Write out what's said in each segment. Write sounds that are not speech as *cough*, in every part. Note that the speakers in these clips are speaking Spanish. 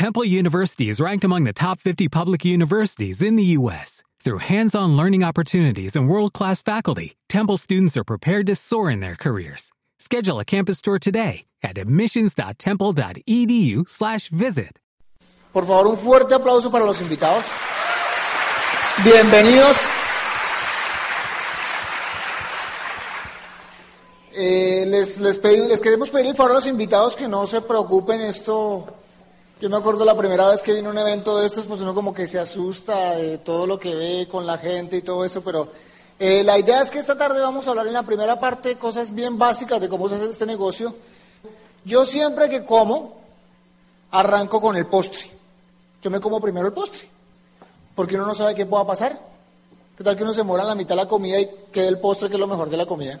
Temple University is ranked among the top 50 public universities in the U.S. Through hands-on learning opportunities and world-class faculty, Temple students are prepared to soar in their careers. Schedule a campus tour today at admissions.temple.edu/visit. Por favor, un fuerte aplauso para los invitados. Bienvenidos. Eh, les, les, pedí- les queremos pedir el favor a los invitados que no se preocupen. Esto, yo me acuerdo la primera vez que vino un evento de estos, pues uno como que se asusta de todo lo que ve con la gente y todo eso, pero eh, la idea es que esta tarde vamos a hablar en la primera parte cosas bien básicas de cómo se hace este negocio. Yo siempre que como, arranco con el postre. Yo me como primero el postre, porque uno no sabe qué pueda pasar. ¿Qué tal que uno se muera en la mitad de la comida y quede el postre que es lo mejor de la comida?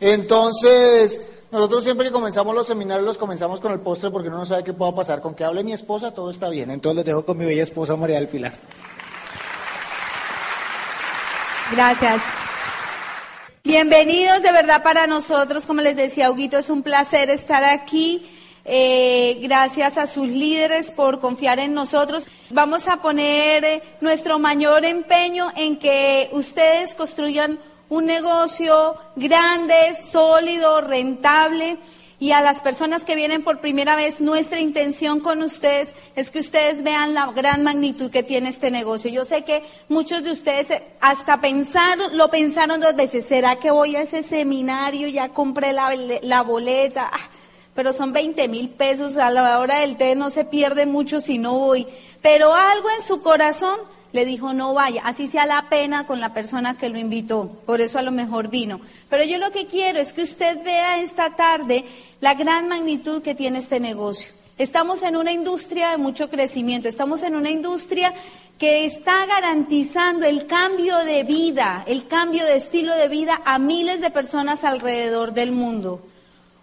Entonces, nosotros siempre que comenzamos los seminarios los comenzamos con el postre porque uno no sabe qué pueda pasar. Con que hable mi esposa todo está bien. Entonces les dejo con mi bella esposa María del Pilar. Gracias. Bienvenidos de verdad para nosotros, como les decía Huguito, es un placer estar aquí. Eh, gracias a sus líderes por confiar en nosotros. Vamos a poner nuestro mayor empeño en que ustedes construyan un negocio grande, sólido, rentable. Y a las personas que vienen por primera vez, nuestra intención con ustedes es que ustedes vean la gran magnitud que tiene este negocio. Yo sé que muchos de ustedes eh, hasta pensaron, lo pensaron dos veces, ¿será que voy a ese seminario? Ya compré la, la boleta, Ah, pero son 20 mil pesos, a la hora del té no se pierde mucho si no voy. Pero algo en su corazón le dijo no vaya, así sea la pena con la persona que lo invitó, por eso a lo mejor vino. Pero yo lo que quiero es que usted vea esta tarde la gran magnitud que tiene este negocio. Estamos en una industria de mucho crecimiento, estamos en una industria que está garantizando el cambio de vida, el cambio de estilo de vida a miles de personas alrededor del mundo.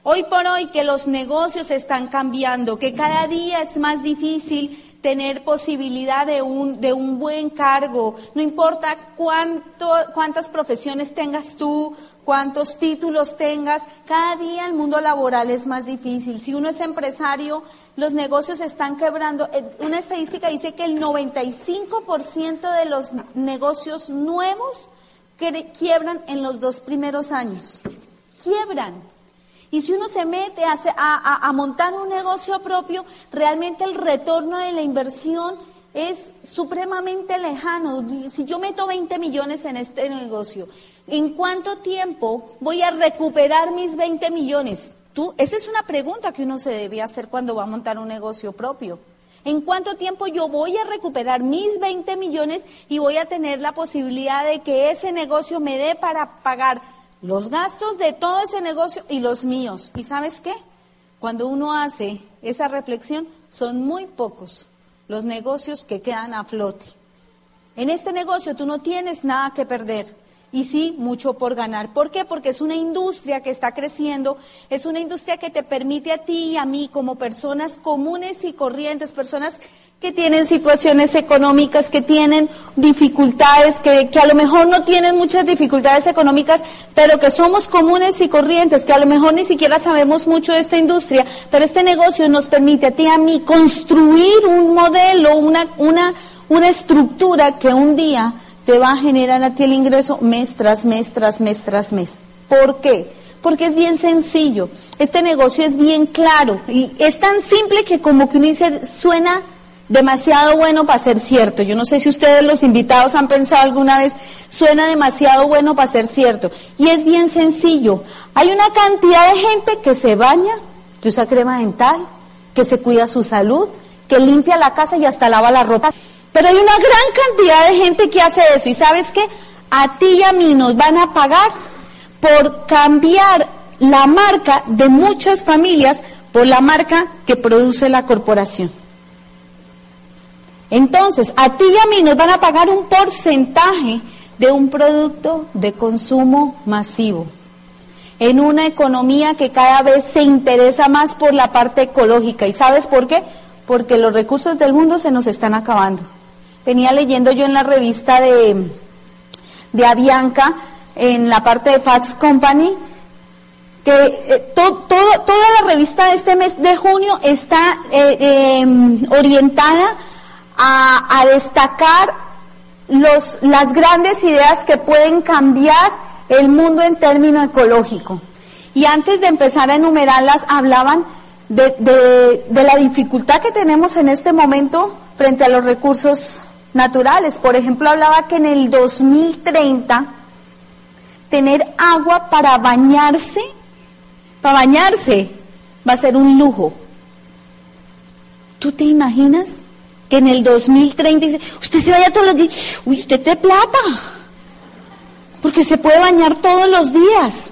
Hoy por hoy que los negocios están cambiando, que cada día es más difícil tener posibilidad de un, de un buen cargo, no importa cuánto, cuántas profesiones tengas tú, cuántos títulos tengas, cada día el mundo laboral es más difícil. Si uno es empresario, los negocios están quebrando. Eh, Una estadística dice que el 95% de los negocios nuevos quiebran en los dos primeros años. Quiebran. Y si uno se mete a, a montar un negocio propio, realmente el retorno de la inversión es supremamente lejano. Si yo meto 20 millones en este negocio, ¿en cuánto tiempo voy a recuperar mis 20 millones? Tú, esa es una pregunta que uno se debe hacer cuando va a montar un negocio propio. ¿En cuánto tiempo yo voy a recuperar mis 20 millones y voy a tener la posibilidad de que ese negocio me dé para pagar los gastos de todo ese negocio y los míos? ¿Y sabes qué? Cuando uno hace esa reflexión, son muy pocos los negocios que quedan a flote. En este negocio tú no tienes nada que perder y sí mucho por ganar. ¿Por qué? Porque es una industria que está creciendo, es una industria que te permite a ti y a mí como personas comunes y corrientes, personas que tienen situaciones económicas, que tienen dificultades, que, que a lo mejor no tienen muchas dificultades económicas, pero que somos comunes y corrientes, que a lo mejor ni siquiera sabemos mucho de esta industria, pero este negocio nos permite a ti y a mí construir un modelo, una, una, una estructura que un día te va a generar a ti el ingreso mes tras mes, tras mes, tras mes. ¿Por qué? Porque es bien sencillo. Este negocio es bien claro y es tan simple que como que uno dice, suena demasiado bueno para ser cierto. Yo no sé si ustedes los invitados han pensado alguna vez, suena demasiado bueno para ser cierto. Y es bien sencillo. Hay una cantidad de gente que se baña, que usa crema dental, que se cuida su salud, que limpia la casa y hasta lava la ropa. Pero hay una gran cantidad de gente que hace eso. ¿Y sabes qué? A ti y a mí nos van a pagar por cambiar la marca de muchas familias por la marca que produce la corporación. Entonces, a ti y a mí nos van a pagar un porcentaje de un producto de consumo masivo. En una economía que cada vez se interesa más por la parte ecológica. ¿Y sabes por qué? Porque los recursos del mundo se nos están acabando. Venía leyendo yo en la revista de, de Avianca, en la parte de Fax Company, que eh, toda la revista de este mes de junio está eh, em, orientada a, destacar los, las grandes ideas que pueden cambiar el mundo en términos ecológico. Y antes de empezar a enumerarlas, hablaban de, de, la dificultad que tenemos en este momento frente a los recursos naturales. Por ejemplo, hablaba que en el 2030 tener agua para bañarse, para bañarse, va a ser un lujo. ¿Tú te imaginas que en el 2030 dice, usted se vaya todos los días, uy, usted te plata, porque se puede bañar todos los días.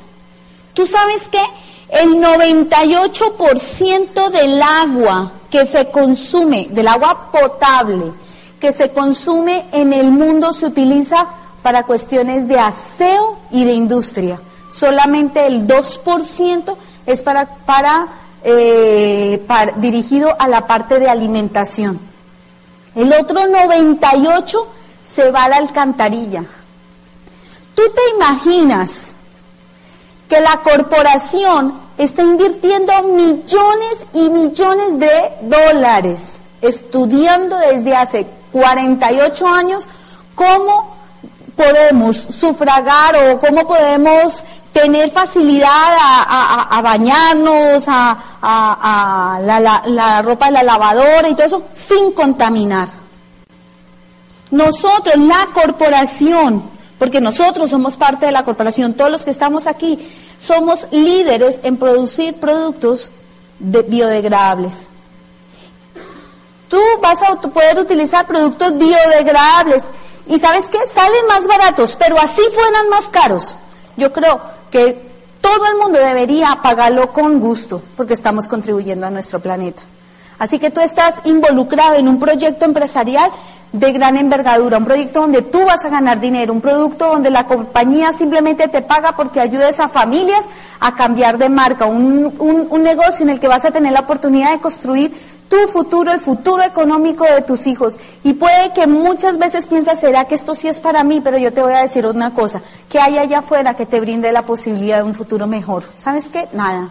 ¿Tú sabes qué? El 98% del agua que se consume, del agua potable, que se consume en el mundo se utiliza para cuestiones de aseo y de industria. Solamente el 2% es para, para, eh, dirigido a la parte de alimentación. El otro 98% se va a la alcantarilla. ¿Tú te imaginas que la corporación está invirtiendo millones y millones de dólares estudiando desde hace 48 años cómo podemos sufragar o cómo podemos tener facilidad a, bañarnos, a, la, ropa de la lavadora y todo eso sin contaminar. Nosotros, la corporación, porque nosotros somos parte de la corporación, todos los que estamos aquí, somos líderes en producir productos biodegradables. Tú vas a poder utilizar productos biodegradables y sabes qué, salen más baratos, pero así fueran más caros. Yo creo que todo el mundo debería pagarlo con gusto porque estamos contribuyendo a nuestro planeta. Así que tú estás involucrado en un proyecto empresarial de gran envergadura, un proyecto donde tú vas a ganar dinero, un producto donde la compañía simplemente te paga porque ayudes a familias a cambiar de marca, un, un negocio en el que vas a tener la oportunidad de construir tu futuro, el futuro económico de tus hijos. Y puede que muchas veces piensas, será que esto sí es para mí, pero yo te voy a decir una cosa, que hay allá afuera que te brinde la posibilidad de un futuro mejor. ¿Sabes qué? Nada.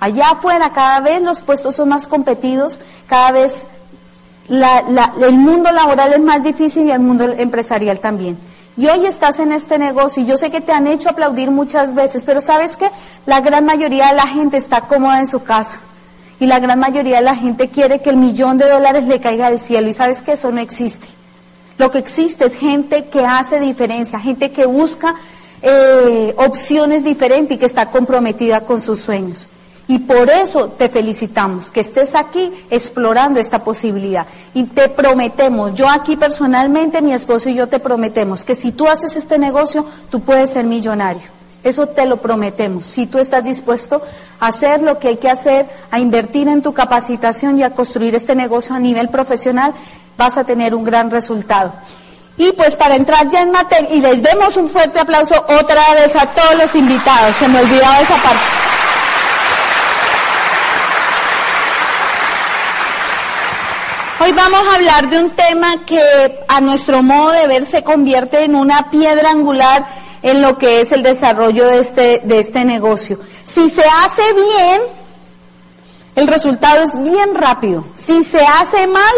Allá afuera cada vez los puestos son más competidos, cada vez el mundo laboral es más difícil y el mundo empresarial también. Y hoy estás en este negocio y yo sé que te han hecho aplaudir muchas veces, pero sabes que la gran mayoría de la gente está cómoda en su casa y la gran mayoría de la gente quiere que el millón de dólares le caiga del cielo y sabes que eso no existe. Lo que existe es gente que hace diferencia, gente que busca eh, opciones diferentes y que está comprometida con sus sueños. Y por eso te felicitamos, que estés aquí explorando esta posibilidad. Y te prometemos, yo aquí personalmente, mi esposo y yo te prometemos que si tú haces este negocio, tú puedes ser millonario. Eso te lo prometemos. Si tú estás dispuesto a hacer lo que hay que hacer, a invertir en tu capacitación y a construir este negocio a nivel profesional, vas a tener un gran resultado. Y pues para entrar ya en materia, y les demos un fuerte aplauso otra vez a todos los invitados, se me olvidaba esa parte. Hoy vamos a hablar de un tema que a nuestro modo de ver se convierte en una piedra angular en lo que es el desarrollo de este, de este negocio. Si se hace bien, el resultado es bien rápido. Si se hace mal,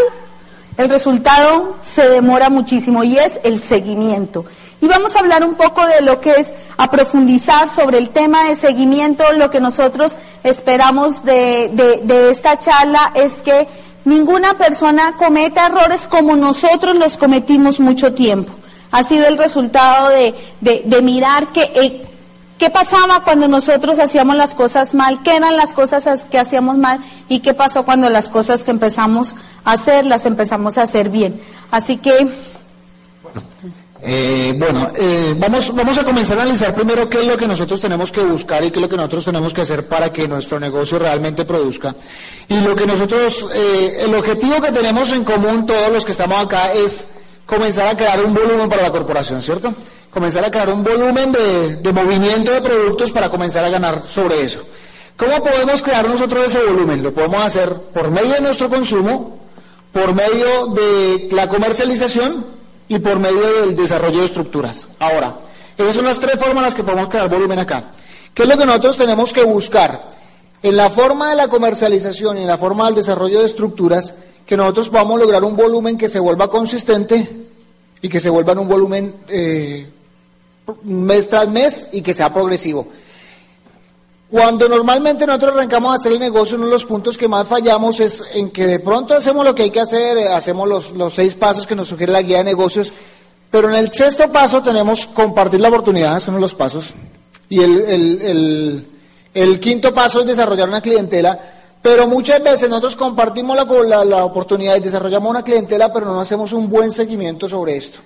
el resultado se demora muchísimo y es el seguimiento. Y vamos a hablar un poco de lo que es a profundizar sobre el tema de seguimiento. Lo que nosotros esperamos de, de, de esta charla es que ninguna persona cometa errores como nosotros los cometimos mucho tiempo ha sido el resultado de, de, mirar que, eh, qué pasaba cuando nosotros hacíamos las cosas mal, qué eran las cosas que hacíamos mal y qué pasó cuando las cosas que empezamos a hacer las empezamos a hacer bien. Así que... Eh, bueno, eh, vamos, vamos a comenzar a analizar primero qué es lo que nosotros tenemos que buscar y qué es lo que nosotros tenemos que hacer para que nuestro negocio realmente produzca. Y lo que nosotros, el objetivo que tenemos en común todos los que estamos acá es comenzar a crear un volumen para la corporación, ¿cierto? Comenzar a crear un volumen de, movimiento de productos para comenzar a ganar sobre eso. ¿Cómo podemos crear nosotros ese volumen? Lo podemos hacer por medio de nuestro consumo, por medio de la comercialización y por medio del desarrollo de estructuras. Ahora, esas son las tres formas en las que podemos crear volumen acá. ¿Qué es lo que nosotros tenemos que buscar? En la forma de la comercialización y en la forma del desarrollo de estructuras, que nosotros podamos lograr un volumen que se vuelva consistente y que se vuelva en un volumen eh, mes tras mes y que sea progresivo. Cuando normalmente nosotros arrancamos a hacer el negocio, uno de los puntos que más fallamos es en que de pronto hacemos lo que hay que hacer, eh, hacemos los, seis pasos que nos sugiere la guía de negocios, pero en el sexto paso tenemos compartir la oportunidad, son los pasos, y el, el, quinto paso es desarrollar una clientela, pero muchas veces nosotros compartimos la, la, oportunidad y desarrollamos una clientela, pero no hacemos un buen seguimiento sobre esto.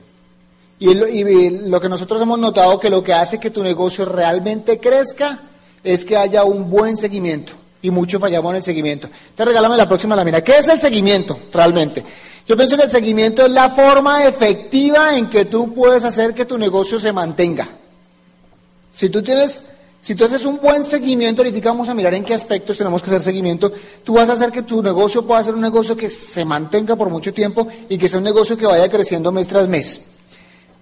Y, y lo que nosotros hemos notado que lo que hace que tu negocio realmente crezca, es que haya un buen seguimiento. Y mucho fallamos en el seguimiento. Te regálame la próxima lámina. ¿Qué es el seguimiento realmente? Yo pienso que el seguimiento es la forma efectiva en que tú puedes hacer que tu negocio se mantenga. Si tú tienes, si tú haces un buen seguimiento, ahorita vamos a mirar en qué aspectos tenemos que hacer seguimiento, tú vas a hacer que tu negocio pueda ser un negocio que se mantenga por mucho tiempo y que sea un negocio que vaya creciendo mes tras mes.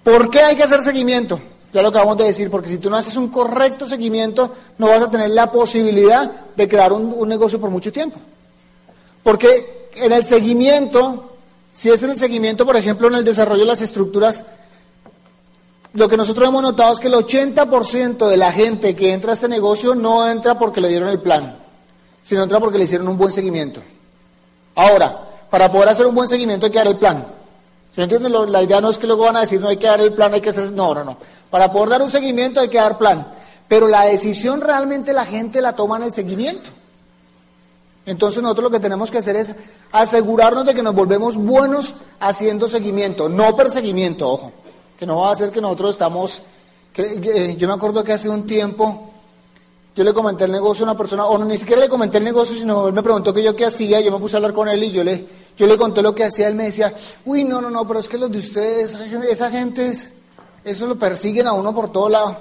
¿Por qué hay que hacer seguimiento? Ya lo acabamos de decir, porque si tú no haces un correcto seguimiento, no vas a tener la posibilidad de crear un, negocio por mucho tiempo. Porque en el seguimiento, si es en el seguimiento, por ejemplo, en el desarrollo de las estructuras, lo que nosotros hemos notado es que el 80% de la gente que entra a este negocio no entra porque le dieron el plan, sino entra porque le hicieron un buen seguimiento. Ahora, para poder hacer un buen seguimiento hay que dar el plan. ¿Se entiende? La idea no es que luego van a decir, no hay que dar el plan, hay que hacer... No, no, no. Para poder dar un seguimiento hay que dar plan. Pero la decisión realmente la gente la toma en el seguimiento. Entonces nosotros lo que tenemos que hacer es asegurarnos de que nos volvemos buenos haciendo seguimiento, no perseguimiento, ojo. Que no va a ser que nosotros estamos... yo me acuerdo que hace un tiempo yo le comenté el negocio a una persona, o no, ni siquiera le comenté el negocio, sino él me preguntó qué yo qué hacía, yo me puse a hablar con él y yo le, yo le conté lo que hacía, él me decía, uy, no, no, no, pero es que los de ustedes, esa gente, eso lo persiguen a uno por todo lado.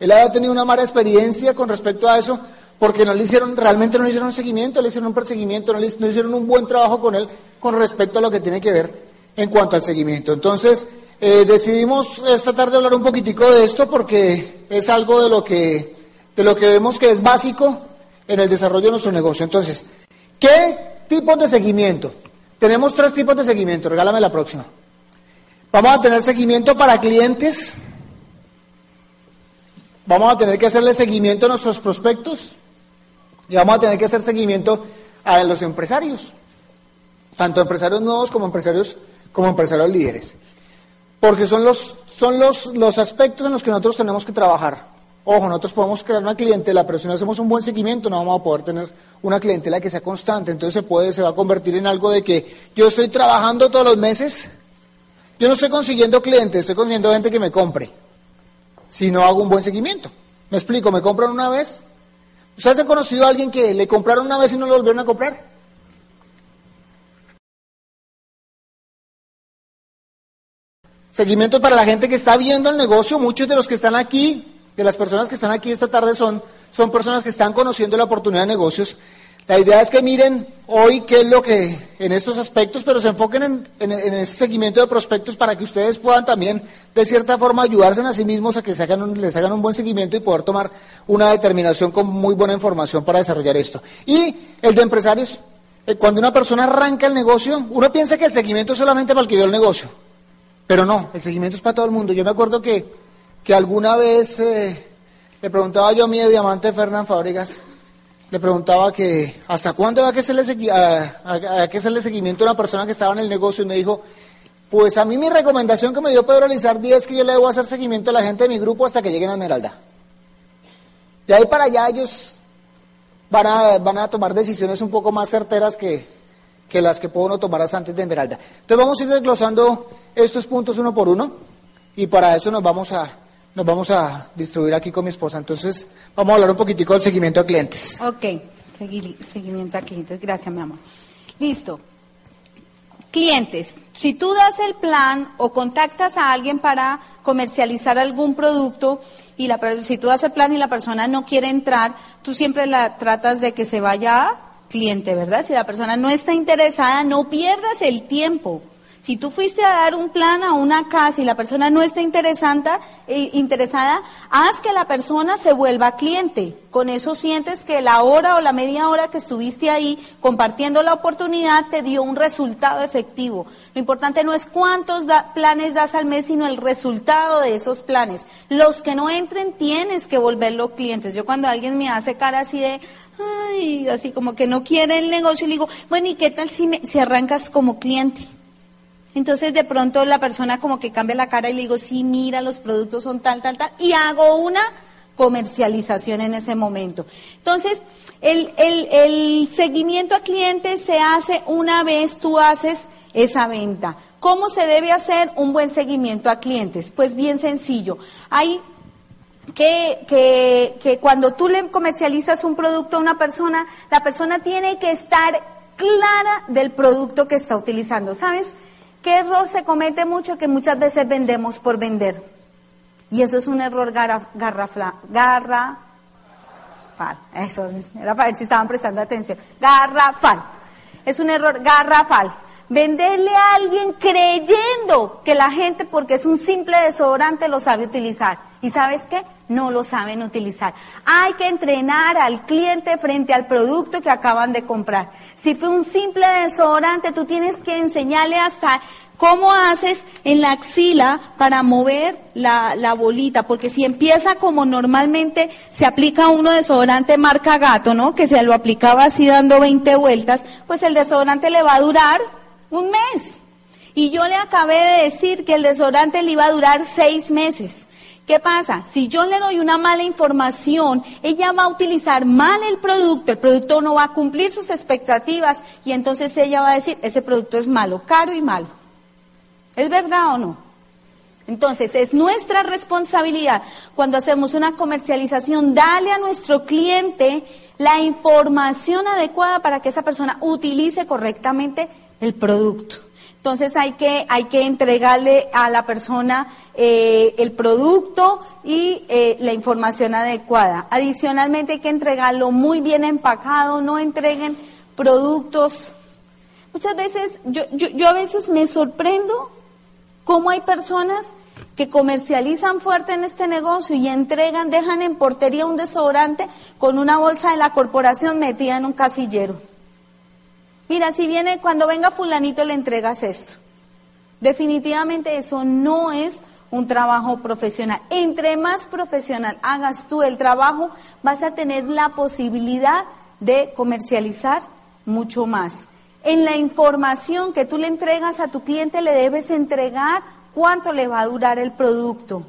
Él había tenido una mala experiencia con respecto a eso, porque no le hicieron, realmente no le hicieron un seguimiento, le hicieron un perseguimiento, no le no hicieron un buen trabajo con él con respecto a lo que tiene que ver en cuanto al seguimiento. Entonces, eh, decidimos esta tarde hablar un poquitico de esto porque es algo de lo que de lo que vemos que es básico en el desarrollo de nuestro negocio. Entonces, ¿qué tipos de seguimiento? Tenemos tres tipos de seguimiento, regálame la próxima. Vamos a tener seguimiento para clientes, vamos a tener que hacerle seguimiento a nuestros prospectos y vamos a tener que hacer seguimiento a los empresarios, tanto empresarios nuevos como empresarios, como empresarios líderes. Porque son los, son los, los aspectos en los que nosotros tenemos que trabajar. Ojo, nosotros podemos crear una clientela, pero si no hacemos un buen seguimiento no vamos a poder tener una clientela que sea constante. Entonces se puede, se va a convertir en algo de que yo estoy trabajando todos los meses, yo no estoy consiguiendo clientes, estoy consiguiendo gente que me compre. Si no hago un buen seguimiento. Me explico, me compran una vez. ¿Ustedes han conocido a alguien que le compraron una vez y no lo volvieron a comprar? Seguimiento para la gente que está viendo el negocio, muchos de los que están aquí de las personas que están aquí esta tarde son, son personas que están conociendo la oportunidad de negocios. La idea es que miren hoy qué es lo que en estos aspectos, pero se enfoquen en, en, ese seguimiento de prospectos para que ustedes puedan también, de cierta forma, ayudarse a sí mismos a que hagan les hagan un buen seguimiento y poder tomar una determinación con muy buena información para desarrollar esto. Y el de empresarios, eh, cuando una persona arranca el negocio, uno piensa que el seguimiento es solamente para el que dio el negocio, pero no, el seguimiento es para todo el mundo. Yo me acuerdo que que alguna vez eh, le preguntaba yo a mi diamante Fernán Fábregas, le preguntaba que hasta cuándo va a que hacerle, a, que hacerle seguimiento a una persona que estaba en el negocio y me dijo, pues a mí mi recomendación que me dio Pedro Lizardi es que yo le debo hacer seguimiento a la gente de mi grupo hasta que lleguen a Esmeralda. De ahí para allá ellos van a, van a tomar decisiones un poco más certeras que, que las que puedo uno tomar antes de Esmeralda. Entonces vamos a ir desglosando estos puntos uno por uno y para eso nos vamos a nos vamos a distribuir aquí con mi esposa. Entonces, vamos a hablar un poquitico del seguimiento a clientes. Ok, seguimiento a clientes. Gracias, mi amor. Listo. Clientes, si tú das el plan o contactas a alguien para comercializar algún producto y la si tú das el plan y la persona no quiere entrar, tú siempre la tratas de que se vaya cliente, ¿verdad? Si la persona no está interesada, no pierdas el tiempo. Si tú fuiste a dar un plan a una casa y la persona no está eh, interesada, haz que la persona se vuelva cliente. Con eso sientes que la hora o la media hora que estuviste ahí compartiendo la oportunidad te dio un resultado efectivo. Lo importante no es cuántos planes das al mes, sino el resultado de esos planes. Los que no entren tienes que volverlos clientes. Yo cuando alguien me hace cara así de, ay, así como que no quiere el negocio, le digo, bueno, ¿y qué tal si, me, si arrancas como cliente? Entonces de pronto la persona como que cambia la cara y le digo, sí, mira, los productos son tal, tal, tal, y hago una comercialización en ese momento. Entonces, el, el, seguimiento a clientes se hace una vez tú haces esa venta. ¿Cómo se debe hacer un buen seguimiento a clientes? Pues bien sencillo. Hay que, que, que, cuando tú le comercializas un producto a una persona, la persona tiene que estar clara del producto que está utilizando. ¿Sabes? ¿Qué error se comete mucho? Que muchas veces vendemos por vender. Y eso es un error garrafal. garrafal. Eso era para ver si estaban prestando atención. Garrafal. Es un error garrafal. Venderle a alguien creyendo que la gente, porque es un simple desodorante, lo sabe utilizar. ¿Y sabes qué? No lo saben utilizar. Hay que entrenar al cliente frente al producto que acaban de comprar. Si fue un simple desodorante, tú tienes que enseñarle hasta cómo haces en la axila para mover la, la, bolita, porque si empieza como normalmente se aplica uno desodorante marca gato, ¿no? Que se lo aplicaba así dando 20 vueltas, pues el desodorante le va a durar un mes. Y yo le acabé de decir que el desodorante le iba a durar seis meses. ¿Qué pasa? Si yo le doy una mala información, ella va a utilizar mal el producto, el producto no va a cumplir sus expectativas y entonces ella va a decir, ese producto es malo, caro y malo. ¿Es verdad o no? Entonces, es nuestra responsabilidad cuando hacemos una comercialización, darle a nuestro cliente la información adecuada para que esa persona utilice correctamente el producto. Entonces hay que, hay que entregarle a la persona eh, el producto y eh, la información adecuada. Adicionalmente hay que entregarlo muy bien empacado, no entreguen productos. Muchas veces, yo, yo, yo a veces me sorprendo cómo hay personas que comercializan fuerte en este negocio y entregan, dejan en portería un desodorante con una bolsa de la corporación metida en un casillero. Mira, si viene, cuando venga fulanito le entregas esto. Definitivamente eso no es un trabajo profesional. Entre más profesional hagas tú el trabajo, vas a tener la posibilidad de comercializar mucho más. En la información que tú le entregas a tu cliente le debes entregar cuánto le va a durar el producto,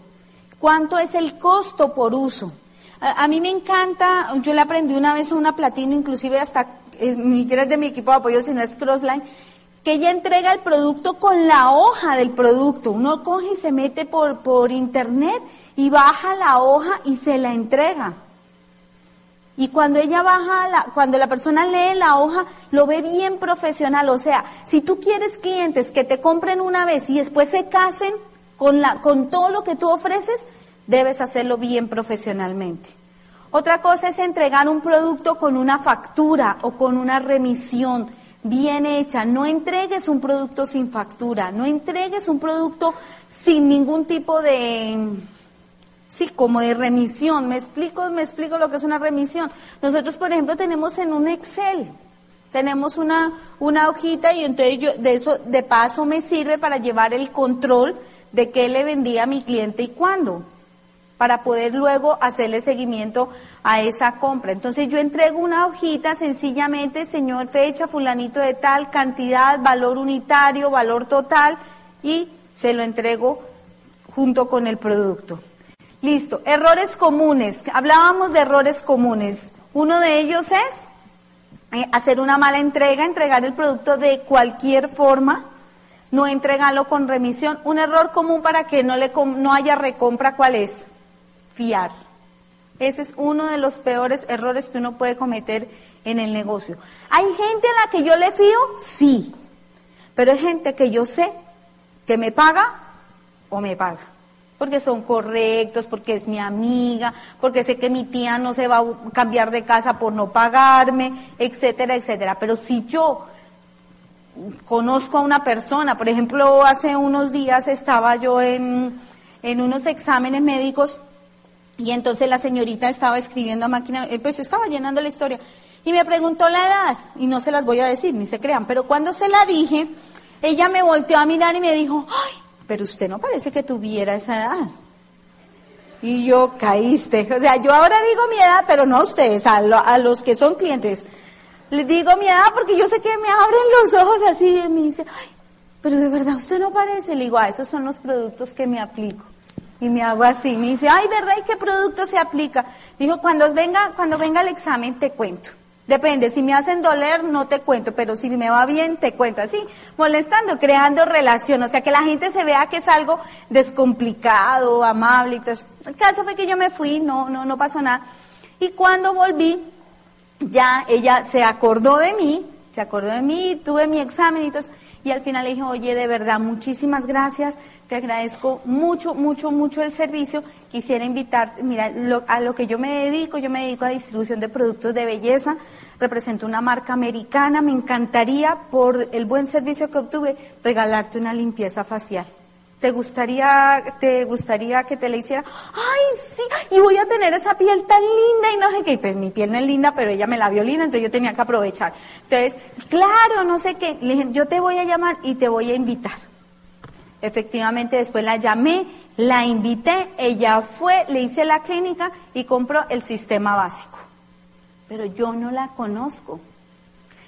cuánto es el costo por uso. A, mí me encanta, yo le aprendí una vez a una platino, inclusive hasta ni siquiera es de mi equipo de apoyo, sino es Crossline, que ella entrega el producto con la hoja del producto. Uno coge y se mete por, por internet y baja la hoja y se la entrega. Y cuando ella baja, la, cuando la persona lee la hoja, lo ve bien profesional. O sea, si tú quieres clientes que te compren una vez y después se casen con, la, con todo lo que tú ofreces, debes hacerlo bien profesionalmente. Otra cosa es entregar un producto con una factura o con una remisión bien hecha. No entregues un producto sin factura, no entregues un producto sin ningún tipo de, sí, como de remisión. Me explico, me explico lo que es una remisión. Nosotros, por ejemplo, tenemos en un Excel, tenemos una, una hojita y entonces yo, de eso, de paso me sirve para llevar el control de qué le vendía a mi cliente y cuándo para poder luego hacerle seguimiento a esa compra. Entonces yo entrego una hojita sencillamente, señor, fecha, fulanito de tal, cantidad, valor unitario, valor total, y se lo entrego junto con el producto. Listo, errores comunes. Hablábamos de errores comunes. Uno de ellos es eh, hacer una mala entrega, entregar el producto de cualquier forma, no entregarlo con remisión. Un error común para que no, le, no haya recompra, ¿cuál es? Fiar. Ese es uno de los peores errores que uno puede cometer en el negocio. ¿Hay gente a la que yo le fío? Sí. Pero hay gente que yo sé que me paga o me paga. Porque son correctos, porque es mi amiga, porque sé que mi tía no se va a cambiar de casa por no pagarme, etcétera, etcétera. Pero si yo conozco a una persona. Por ejemplo, hace unos días estaba yo en, en unos exámenes médicos y entonces la señorita estaba escribiendo a máquina, eh, pues estaba llenando la historia y me preguntó la edad y no se las voy a decir, ni se crean, pero cuando se la dije, ella me volteó a mirar y me dijo, ay, pero usted no parece que tuviera esa edad. Y yo caíste. O sea, yo ahora digo mi edad, pero no a ustedes, a, los que son clientes. Les digo mi edad porque yo sé que me abren los ojos así y me dice, ay, pero de verdad usted no parece. Le digo, ah, esos son los productos que me aplico. Y me hago así. Me dice, ay, ¿verdad? ¿Y qué producto se aplica? Dijo, cuando venga, cuando venga el examen te cuento. Depende, si me hacen doler no te cuento, pero si me va bien te cuento. Así, molestando, creando relación, o sea, que la gente se vea que es algo descomplicado, amable y todo eso. El caso fue que yo me fui, no, no, no pasó nada. Y cuando volví, ya ella se acordó de mí, se acordó de mí, tuve mi examen y todo eso, y al final le dije, oye, de verdad, muchísimas gracias, te agradezco mucho, mucho, mucho el servicio. Quisiera invitar, mira, a lo que yo me dedico, yo me dedico a distribución de productos de belleza, represento una marca americana, me encantaría, por el buen servicio que obtuve, regalarte una limpieza facial. ¿Te gustaría, te gustaría que te la hiciera? Ay, sí, y voy a tener esa piel tan linda y no sé qué. Pues mi piel no es linda, pero ella me la vio linda, entonces yo tenía que aprovechar. Entonces, claro, no sé qué. Le dije, yo te voy a llamar y te voy a invitar. Efectivamente, después la llamé, la invité, ella fue, le hice la clínica y compró el sistema básico. Pero yo no la conozco.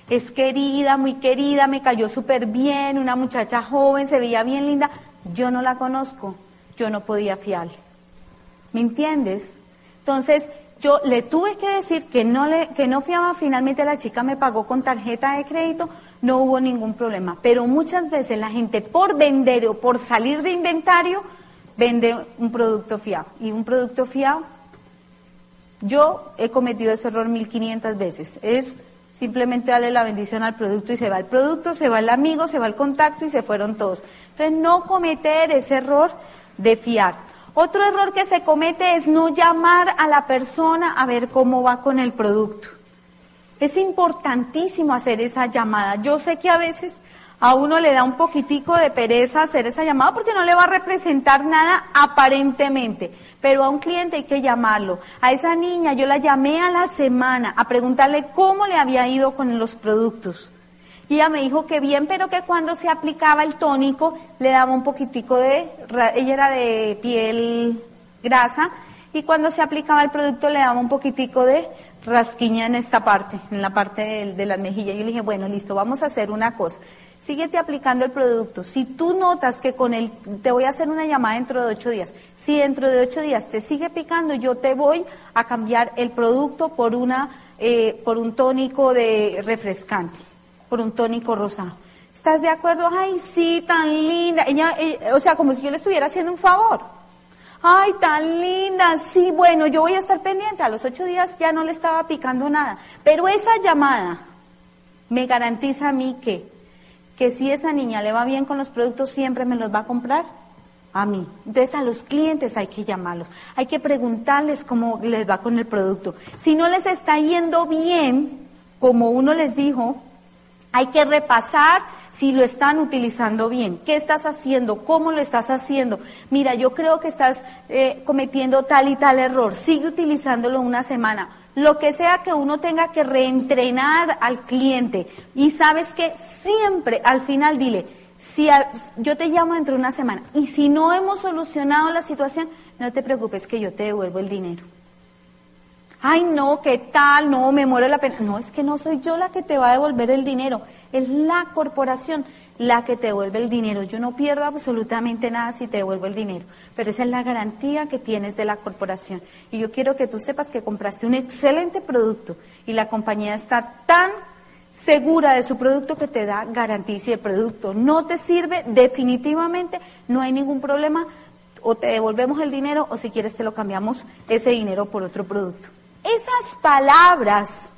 Es querida, muy querida, me cayó súper bien, una muchacha joven, se veía bien linda, yo no la conozco, yo no podía fiarle. ¿Me entiendes? Entonces, yo le tuve que decir que no, le, que no fiaba, finalmente la chica me pagó con tarjeta de crédito, no hubo ningún problema. Pero muchas veces la gente por vender o por salir de inventario vende un producto fiado. Y un producto fiado, yo he cometido ese error 1500 veces. Es simplemente darle la bendición al producto y se va el producto, se va el amigo, se va el contacto y se fueron todos. Entonces, no cometer ese error de fiar. Otro error que se comete es no llamar a la persona a ver cómo va con el producto. Es importantísimo hacer esa llamada. Yo sé que a veces a uno le da un poquitico de pereza hacer esa llamada porque no le va a representar nada aparentemente, pero a un cliente hay que llamarlo. A esa niña yo la llamé a la semana a preguntarle cómo le había ido con los productos. Y ella me dijo que bien, pero que cuando se aplicaba el tónico le daba un poquitico de, ella era de piel grasa, y cuando se aplicaba el producto le daba un poquitico de rasquiña en esta parte, en la parte de, de las mejillas. Y yo le dije, bueno, listo, vamos a hacer una cosa. Síguete aplicando el producto. Si tú notas que con el, te voy a hacer una llamada dentro de ocho días. Si dentro de ocho días te sigue picando, yo te voy a cambiar el producto por una, eh, por un tónico de refrescante por un tónico rosado. ¿Estás de acuerdo? Ay, sí, tan linda. Eh, o sea, como si yo le estuviera haciendo un favor. Ay, tan linda. Sí, bueno, yo voy a estar pendiente. A los ocho días ya no le estaba picando nada. Pero esa llamada me garantiza a mí que, que si esa niña le va bien con los productos, siempre me los va a comprar a mí. Entonces a los clientes hay que llamarlos, hay que preguntarles cómo les va con el producto. Si no les está yendo bien, como uno les dijo, hay que repasar si lo están utilizando bien. ¿Qué estás haciendo? ¿Cómo lo estás haciendo? Mira, yo creo que estás eh, cometiendo tal y tal error. Sigue utilizándolo una semana. Lo que sea que uno tenga que reentrenar al cliente. Y sabes que siempre al final dile, si yo te llamo dentro de una semana y si no hemos solucionado la situación, no te preocupes que yo te devuelvo el dinero ay no, ¿qué tal? No, me muero la pena. No, es que no soy yo la que te va a devolver el dinero, es la corporación la que te devuelve el dinero. Yo no pierdo absolutamente nada si te devuelvo el dinero, pero esa es la garantía que tienes de la corporación. Y yo quiero que tú sepas que compraste un excelente producto y la compañía está tan segura de su producto que te da garantía si el producto no te sirve, definitivamente no hay ningún problema. O te devolvemos el dinero o si quieres te lo cambiamos ese dinero por otro producto. Esas palabras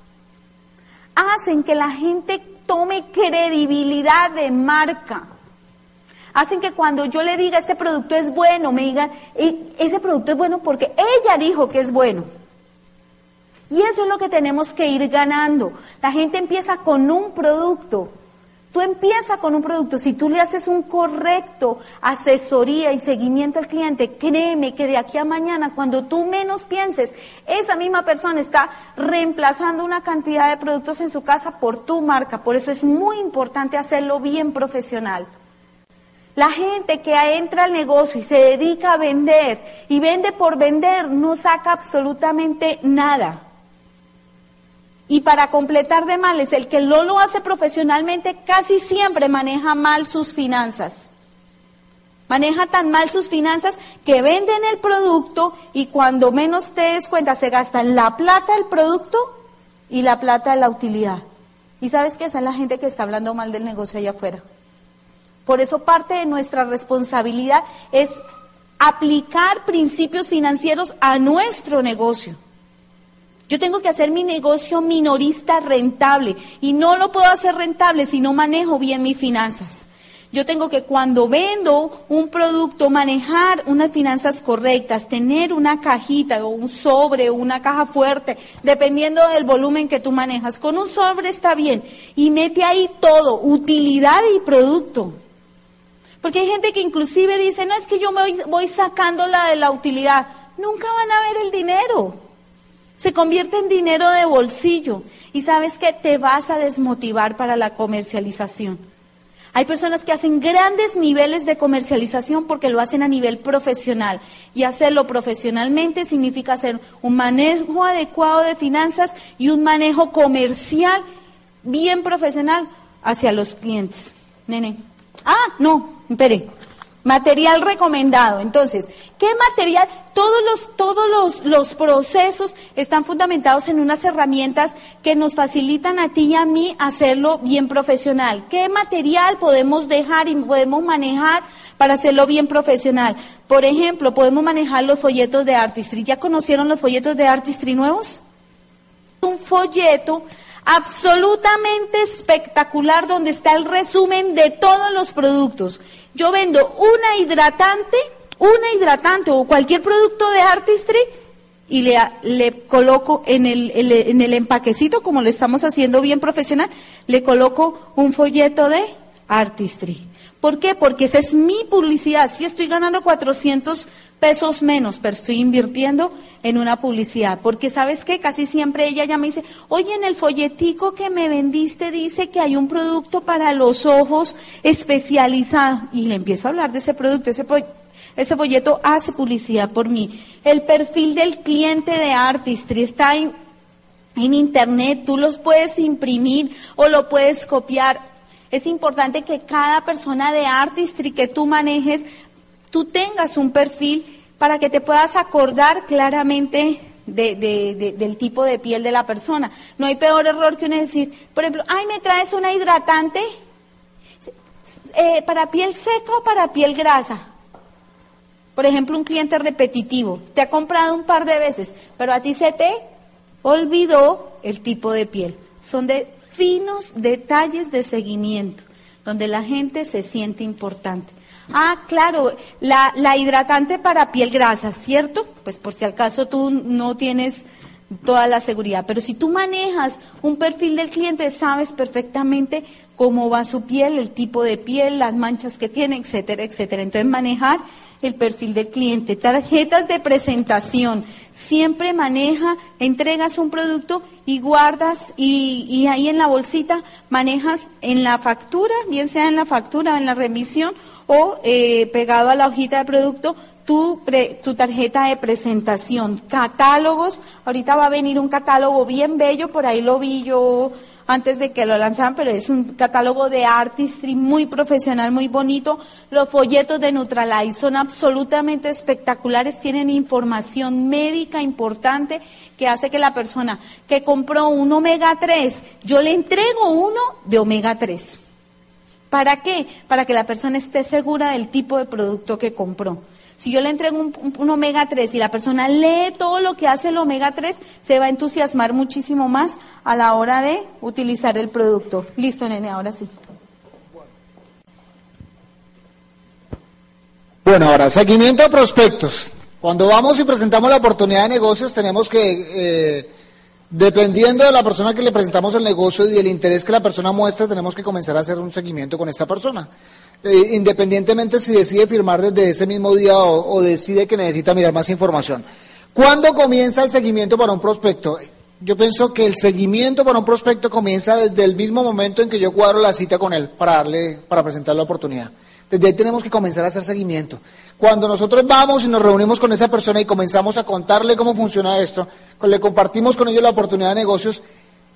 hacen que la gente tome credibilidad de marca. Hacen que cuando yo le diga este producto es bueno, me digan, ese producto es bueno porque ella dijo que es bueno. Y eso es lo que tenemos que ir ganando. La gente empieza con un producto, Tú empiezas con un producto, si tú le haces un correcto asesoría y seguimiento al cliente, créeme que de aquí a mañana, cuando tú menos pienses, esa misma persona está reemplazando una cantidad de productos en su casa por tu marca. Por eso es muy importante hacerlo bien profesional. La gente que entra al negocio y se dedica a vender y vende por vender no saca absolutamente nada. Y para completar de males, el que no lo hace profesionalmente casi siempre maneja mal sus finanzas. Maneja tan mal sus finanzas que venden el producto y cuando menos te des cuenta se gastan la plata del producto y la plata de la utilidad. Y sabes que esa es la gente que está hablando mal del negocio allá afuera. Por eso parte de nuestra responsabilidad es aplicar principios financieros a nuestro negocio. Yo tengo que hacer mi negocio minorista rentable y no lo puedo hacer rentable si no manejo bien mis finanzas. Yo tengo que cuando vendo un producto manejar unas finanzas correctas, tener una cajita o un sobre o una caja fuerte, dependiendo del volumen que tú manejas. Con un sobre está bien y mete ahí todo, utilidad y producto. Porque hay gente que inclusive dice, no es que yo me voy, voy sacando la de la utilidad. Nunca van a ver el dinero se convierte en dinero de bolsillo y sabes que te vas a desmotivar para la comercialización. Hay personas que hacen grandes niveles de comercialización porque lo hacen a nivel profesional y hacerlo profesionalmente significa hacer un manejo adecuado de finanzas y un manejo comercial bien profesional hacia los clientes. Nene. Ah, no, espere. Material recomendado. Entonces, ¿qué material? Todos los, todos los, los, procesos están fundamentados en unas herramientas que nos facilitan a ti y a mí hacerlo bien profesional. ¿Qué material podemos dejar y podemos manejar para hacerlo bien profesional? Por ejemplo, podemos manejar los folletos de Artistry. ¿Ya conocieron los folletos de Artistry nuevos? Un folleto absolutamente espectacular donde está el resumen de todos los productos. Yo vendo una hidratante, una hidratante o cualquier producto de Artistry y le, coloco en el, en el empaquecito, como lo estamos haciendo bien profesional, le coloco un folleto de Artistry. ¿Por qué? Porque esa es mi publicidad. Si estoy ganando 400 pesos menos, pero estoy invirtiendo en una publicidad. Porque sabes qué, casi siempre ella ya me dice, oye, en el folletico que me vendiste dice que hay un producto para los ojos especializado. Y le empiezo a hablar de ese producto, ese, ese folleto hace publicidad por mí. El perfil del cliente de Artistry está en, en internet, tú los puedes imprimir o lo puedes copiar es importante que cada persona de artistry que tú manejes, tú tengas un perfil para que te puedas acordar claramente del tipo de piel de la persona. No hay peor error que uno decir, por ejemplo, ay, me traes una hidratante eh, para piel seca o para piel grasa. Por ejemplo, un cliente repetitivo, te ha comprado un par de veces, pero a ti se te olvidó el tipo de piel. Son de finos detalles de seguimiento, donde la gente se siente importante. Ah, claro, la, la, hidratante para piel grasa, ¿cierto? Pues por si acaso tú no tienes toda la seguridad, pero si tú manejas un perfil del cliente, sabes perfectamente cómo va su piel, el tipo de piel, las manchas que tiene, etcétera, etcétera. Entonces manejar el perfil del cliente. Tarjetas de presentación. Siempre maneja, entregas un producto y guardas y, ahí en la bolsita manejas en la factura, bien sea en la factura o en la remisión o eh, pegado a la hojita de producto tu, tu tarjeta de presentación. Catálogos, ahorita va a venir un catálogo bien bello, por ahí lo vi yo antes de que lo lanzaran, pero es un catálogo de artistry muy profesional, muy bonito. Los folletos de Neutralize son absolutamente espectaculares, tienen información médica importante que hace que la persona que compró un omega 3, yo le entrego uno de omega 3. ¿Para qué? Para que la persona esté segura del tipo de producto que compró. Si yo le entrego un, omega 3 y la persona lee todo lo que hace el omega 3, se va a entusiasmar muchísimo más a la hora de utilizar el producto. Listo, nene, ahora sí. Bueno, ahora, seguimiento de prospectos. Cuando vamos y presentamos la oportunidad de negocios, tenemos que eh, Dependiendo de la persona que le presentamos el negocio y del interés que la persona muestra, tenemos que comenzar a hacer un seguimiento con esta persona. Eh, independientemente si decide firmar desde ese mismo día o, decide que necesita mirar más información. ¿Cuándo comienza el seguimiento para un prospecto? Yo pienso que el seguimiento para un prospecto comienza desde el mismo momento en que yo cuadro la cita con él para darle, para presentar la oportunidad. Desde ahí tenemos que comenzar a hacer seguimiento. Cuando nosotros vamos y nos reunimos con esa persona y comenzamos a contarle cómo funciona esto, le compartimos con ellos la oportunidad de negocios,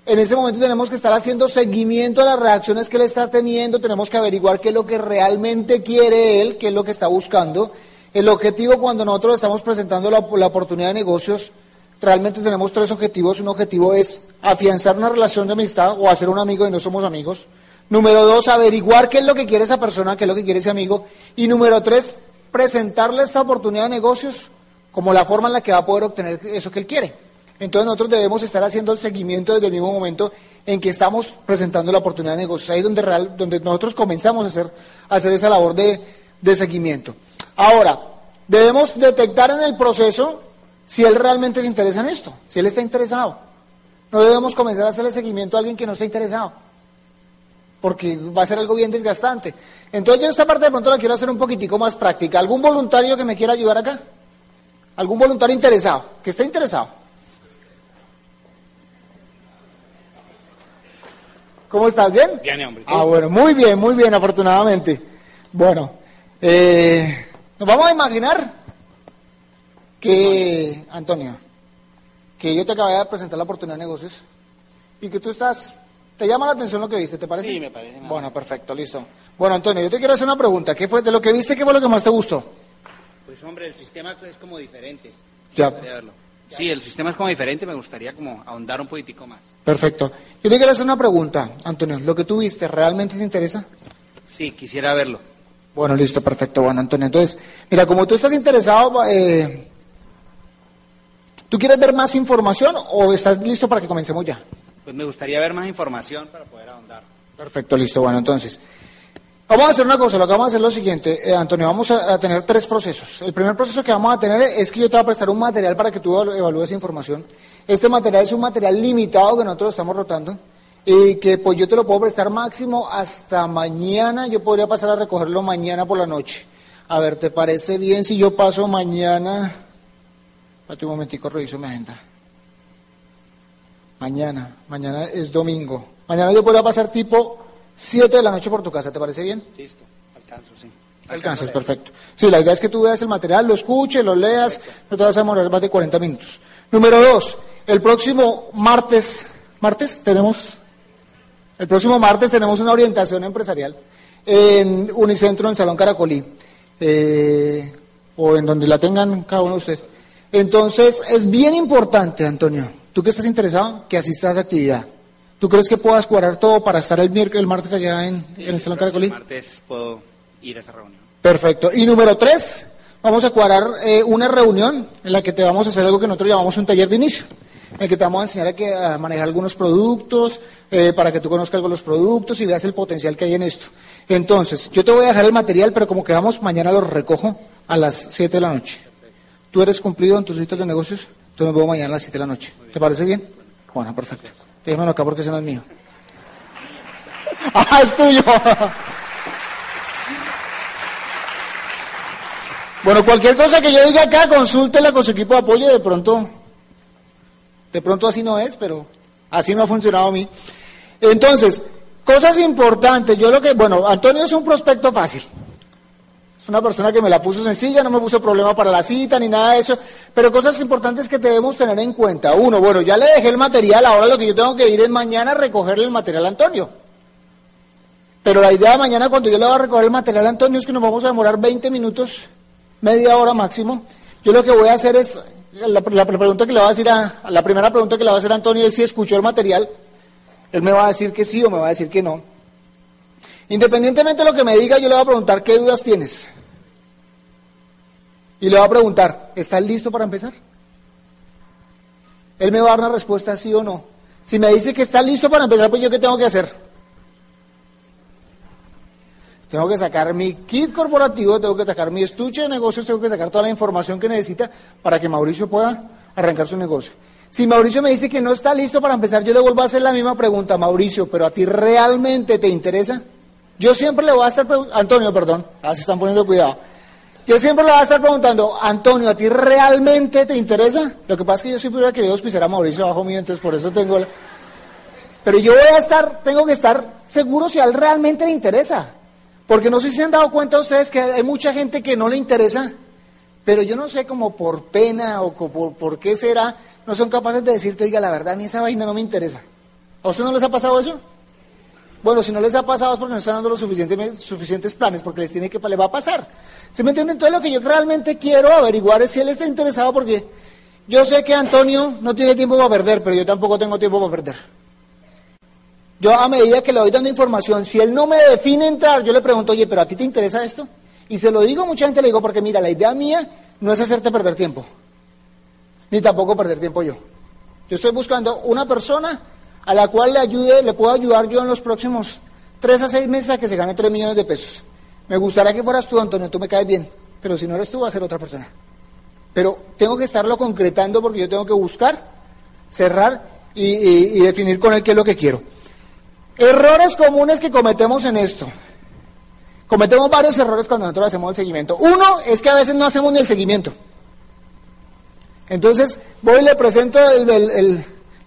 en ese momento tenemos que estar haciendo seguimiento a las reacciones que él está teniendo, tenemos que averiguar qué es lo que realmente quiere él, qué es lo que está buscando. El objetivo cuando nosotros estamos presentando la, oportunidad de negocios, realmente tenemos tres objetivos. Un objetivo es afianzar una relación de amistad o hacer un amigo y no somos amigos. Número dos, averiguar qué es lo que quiere esa persona, qué es lo que quiere ese amigo. Y número tres, presentarle esta oportunidad de negocios como la forma en la que va a poder obtener eso que él quiere. Entonces nosotros debemos estar haciendo el seguimiento desde el mismo momento en que estamos presentando la oportunidad de negocios. Ahí es donde, real, donde nosotros comenzamos a hacer, a hacer esa labor de, de seguimiento. Ahora, debemos detectar en el proceso si él realmente se interesa en esto, si él está interesado. No debemos comenzar a hacerle seguimiento a alguien que no está interesado porque va a ser algo bien desgastante. Entonces yo esta parte de pronto la quiero hacer un poquitico más práctica. ¿Algún voluntario que me quiera ayudar acá? ¿Algún voluntario interesado? ¿Que esté interesado? ¿Cómo estás? ¿Bien? Bien, hombre. Ah, bueno, muy bien, muy bien, afortunadamente. Bueno, eh, nos vamos a imaginar que, Antonio, que yo te acabé de presentar la oportunidad de negocios y que tú estás ¿Te llama la atención lo que viste? ¿Te parece? Sí, me parece. Bueno, perfecto, listo. Bueno, Antonio, yo te quiero hacer una pregunta. ¿Qué fue de lo que viste? ¿Qué fue lo que más te gustó? Pues hombre, el sistema es como diferente. Ya. Verlo. Sí, el sistema es como diferente. Me gustaría como ahondar un poquitico más. Perfecto. Yo te quiero hacer una pregunta, Antonio. ¿Lo que tú viste realmente te interesa? Sí, quisiera verlo. Bueno, listo, perfecto. Bueno, Antonio, entonces, mira, como tú estás interesado, eh, ¿tú quieres ver más información o estás listo para que comencemos ya? Pues me gustaría ver más información para poder ahondar. Perfecto, listo. Bueno, entonces, vamos a hacer una cosa. Lo que vamos a hacer es lo siguiente, eh, Antonio. Vamos a, tener tres procesos. El primer proceso que vamos a tener es que yo te voy a prestar un material para que tú evalúes información. Este material es un material limitado que nosotros estamos rotando y que pues yo te lo puedo prestar máximo hasta mañana. Yo podría pasar a recogerlo mañana por la noche. A ver, ¿te parece bien si yo paso mañana? Espérate un momentico, reviso mi agenda. Mañana, mañana es domingo. Mañana yo podría pasar tipo 7 de la noche por tu casa, ¿te parece bien? Listo, alcanzo, sí. Alcanzas, perfecto. Sí, la idea es que tú veas el material, lo escuches, lo leas, no te vas a demorar más de 40 minutos. Número dos, el próximo martes, martes tenemos, el próximo martes tenemos una orientación empresarial en Unicentro, en el Salón Caracolí, eh, o en donde la tengan cada uno de ustedes. Entonces, es bien importante, Antonio, ¿Tú que estás interesado? Que asistas a esa actividad. ¿Tú crees que puedas cuadrar todo para estar el, miércoles, el martes allá en, Sí, en el Salón Caracolí? El martes puedo ir a esa reunión. Perfecto. Y número tres, vamos a cuadrar eh, una reunión en la que te vamos a hacer algo que nosotros llamamos un taller de inicio, en el que te vamos a enseñar a, que, a manejar algunos productos, eh, para que tú conozcas algo de los productos y veas el potencial que hay en esto. Entonces, yo te voy a dejar el material, pero como quedamos, mañana lo recojo a las 7 de la noche. ¿Tú eres cumplido en tus citas de negocios? Entonces nos vemos mañana a las 7 de la noche. ¿Te parece bien? Bueno, perfecto. Déjamelo acá porque ese no es mío. *laughs* ¡Ah, es tuyo! Bueno, cualquier cosa que yo diga acá, consúltela con su equipo de apoyo. De pronto, de pronto así no es, pero así me ha funcionado a mí. Entonces, cosas importantes. Yo lo que, bueno, Antonio es un prospecto fácil. Es una persona que me la puso sencilla, no me puso problema para la cita ni nada de eso. Pero cosas importantes que debemos tener en cuenta. Uno, bueno, ya le dejé el material, ahora lo que yo tengo que ir es mañana a recogerle el material a Antonio. Pero la idea de mañana cuando yo le voy a recoger el material a Antonio es que nos vamos a demorar 20 minutos, media hora máximo. Yo lo que voy a hacer es, la, pregunta que le voy a decir a, la primera pregunta que le va a hacer a Antonio es si escuchó el material. Él me va a decir que sí o me va a decir que no. Independientemente de lo que me diga, yo le voy a preguntar qué dudas tienes. Y le voy a preguntar, ¿estás listo para empezar? Él me va a dar una respuesta sí o no. Si me dice que está listo para empezar, pues yo qué tengo que hacer? Tengo que sacar mi kit corporativo, tengo que sacar mi estuche de negocios, tengo que sacar toda la información que necesita para que Mauricio pueda arrancar su negocio. Si Mauricio me dice que no está listo para empezar, yo le vuelvo a hacer la misma pregunta, Mauricio, pero a ti realmente te interesa? Yo siempre le voy a estar preguntando, Antonio, perdón, ahora se están poniendo cuidado. Yo siempre le voy a estar preguntando, Antonio, ¿a ti realmente te interesa? Lo que pasa es que yo siempre hubiera querido auspiciar a Mauricio abajo mío, entonces por eso tengo... Pero yo voy a estar, tengo que estar seguro si a él realmente le interesa. Porque no sé si se han dado cuenta ustedes que hay mucha gente que no le interesa, pero yo no sé como por pena o por, por qué será, no son capaces de decirte, diga, la verdad, a mí esa vaina no me interesa. ¿A usted no les ha pasado eso? Bueno, si no les ha pasado es porque no están dando los suficientes, planes, porque les tiene que le va a pasar. ¿Se me entiende? Entonces lo que yo realmente quiero averiguar es si él está interesado, porque yo sé que Antonio no tiene tiempo para perder, pero yo tampoco tengo tiempo para perder. Yo a medida que le doy dando información, si él no me define entrar, yo le pregunto, oye, pero a ti te interesa esto? Y se lo digo a mucha gente, le digo, porque mira, la idea mía no es hacerte perder tiempo ni tampoco perder tiempo yo. Yo estoy buscando una persona a la cual le ayude, le puedo ayudar yo en los próximos tres a seis meses a que se gane tres millones de pesos. Me gustaría que fueras tú, Antonio, tú me caes bien, pero si no eres tú, va a ser otra persona. Pero tengo que estarlo concretando porque yo tengo que buscar, cerrar y, definir con él qué es lo que quiero. Errores comunes que cometemos en esto. Cometemos varios errores cuando nosotros hacemos el seguimiento. Uno es que a veces no hacemos ni el seguimiento. Entonces voy y le presento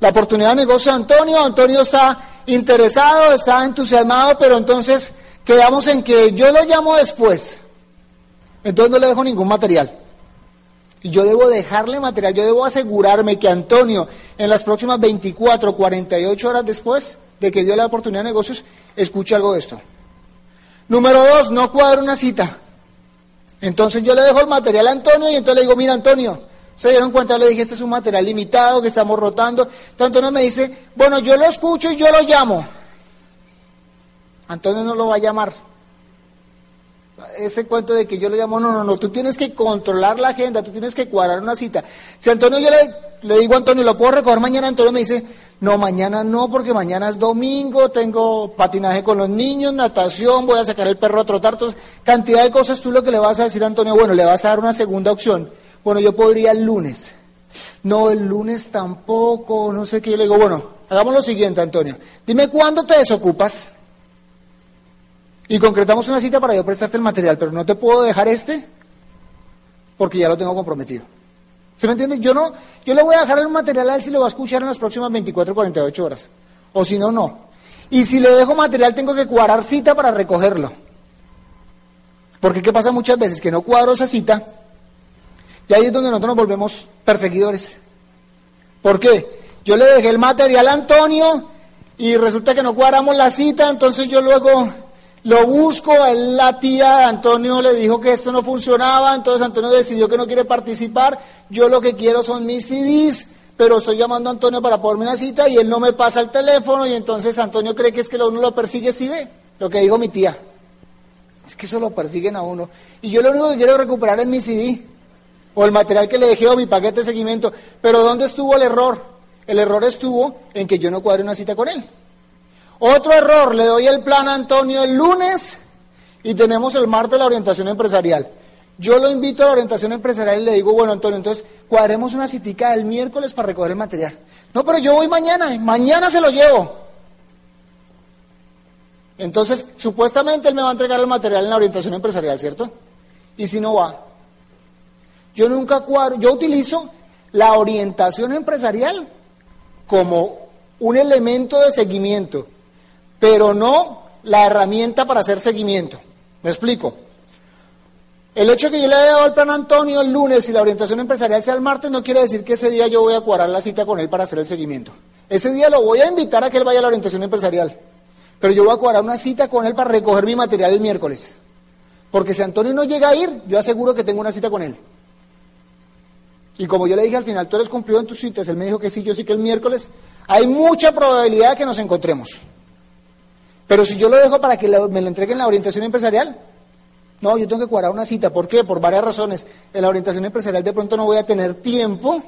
la oportunidad de negocio a Antonio. Antonio está interesado, está entusiasmado, pero entonces quedamos en que yo lo llamo después. Entonces no le dejo ningún material. Y yo debo dejarle material, yo debo asegurarme que Antonio en las próximas 24, 48 horas después de que dio la oportunidad de negocios, escuche algo de esto. Número dos, no cuadro una cita. Entonces yo le dejo el material a Antonio y entonces le digo, mira Antonio, se dieron cuenta, le dije, este es un material limitado que estamos rotando. Entonces Antonio me dice, bueno, yo lo escucho y yo lo llamo. Antonio no lo va a llamar. Ese cuento de que yo lo llamo, no, no, no, tú tienes que controlar la agenda, tú tienes que cuadrar una cita. Si Antonio yo le, le digo a Antonio, ¿lo puedo recoger mañana? Antonio me dice, no, mañana no, porque mañana es domingo, tengo patinaje con los niños, natación, voy a sacar el perro a trotar, entonces, cantidad de cosas, tú lo que le vas a decir a Antonio, bueno, le vas a dar una segunda opción bueno, yo podría el lunes. No, el lunes tampoco, no sé qué. Yo le digo, bueno, hagamos lo siguiente, Antonio. Dime cuándo te desocupas. Y concretamos una cita para yo prestarte el material, pero no te puedo dejar este porque ya lo tengo comprometido. ¿Se me entiende? Yo no, yo le voy a dejar el material a él si lo va a escuchar en las próximas 24 o 48 horas. O si no, no. Y si le dejo material, tengo que cuadrar cita para recogerlo. Porque ¿qué pasa muchas veces? Que no cuadro esa cita y ahí es donde nosotros nos volvemos perseguidores. ¿Por qué? Yo le dejé el material a Antonio y resulta que no cuadramos la cita, entonces yo luego lo busco, la tía de Antonio le dijo que esto no funcionaba, entonces Antonio decidió que no quiere participar, yo lo que quiero son mis CDs, pero estoy llamando a Antonio para ponerme una cita y él no me pasa el teléfono y entonces Antonio cree que es que uno lo persigue si ve, lo que dijo mi tía. Es que eso lo persiguen a uno. Y yo lo único que quiero recuperar es mi CD o el material que le dejé o mi paquete de seguimiento. Pero ¿dónde estuvo el error? El error estuvo en que yo no cuadré una cita con él. Otro error, le doy el plan a Antonio el lunes y tenemos el martes la orientación empresarial. Yo lo invito a la orientación empresarial y le digo, bueno, Antonio, entonces cuadremos una citica el miércoles para recoger el material. No, pero yo voy mañana, mañana se lo llevo. Entonces, supuestamente él me va a entregar el material en la orientación empresarial, ¿cierto? Y si no va, yo nunca cuadro, yo utilizo la orientación empresarial como un elemento de seguimiento, pero no la herramienta para hacer seguimiento. ¿Me explico? El hecho de que yo le haya dado el plan a Antonio el lunes y la orientación empresarial sea el martes no quiere decir que ese día yo voy a cuadrar la cita con él para hacer el seguimiento. Ese día lo voy a invitar a que él vaya a la orientación empresarial, pero yo voy a cuadrar una cita con él para recoger mi material el miércoles. Porque si Antonio no llega a ir, yo aseguro que tengo una cita con él. Y como yo le dije al final, tú eres cumplido en tus citas, él me dijo que sí, yo sí que el miércoles, hay mucha probabilidad de que nos encontremos. Pero si yo lo dejo para que me lo entreguen en la orientación empresarial, no, yo tengo que cuadrar una cita. ¿Por qué? Por varias razones. En la orientación empresarial de pronto no voy a tener tiempo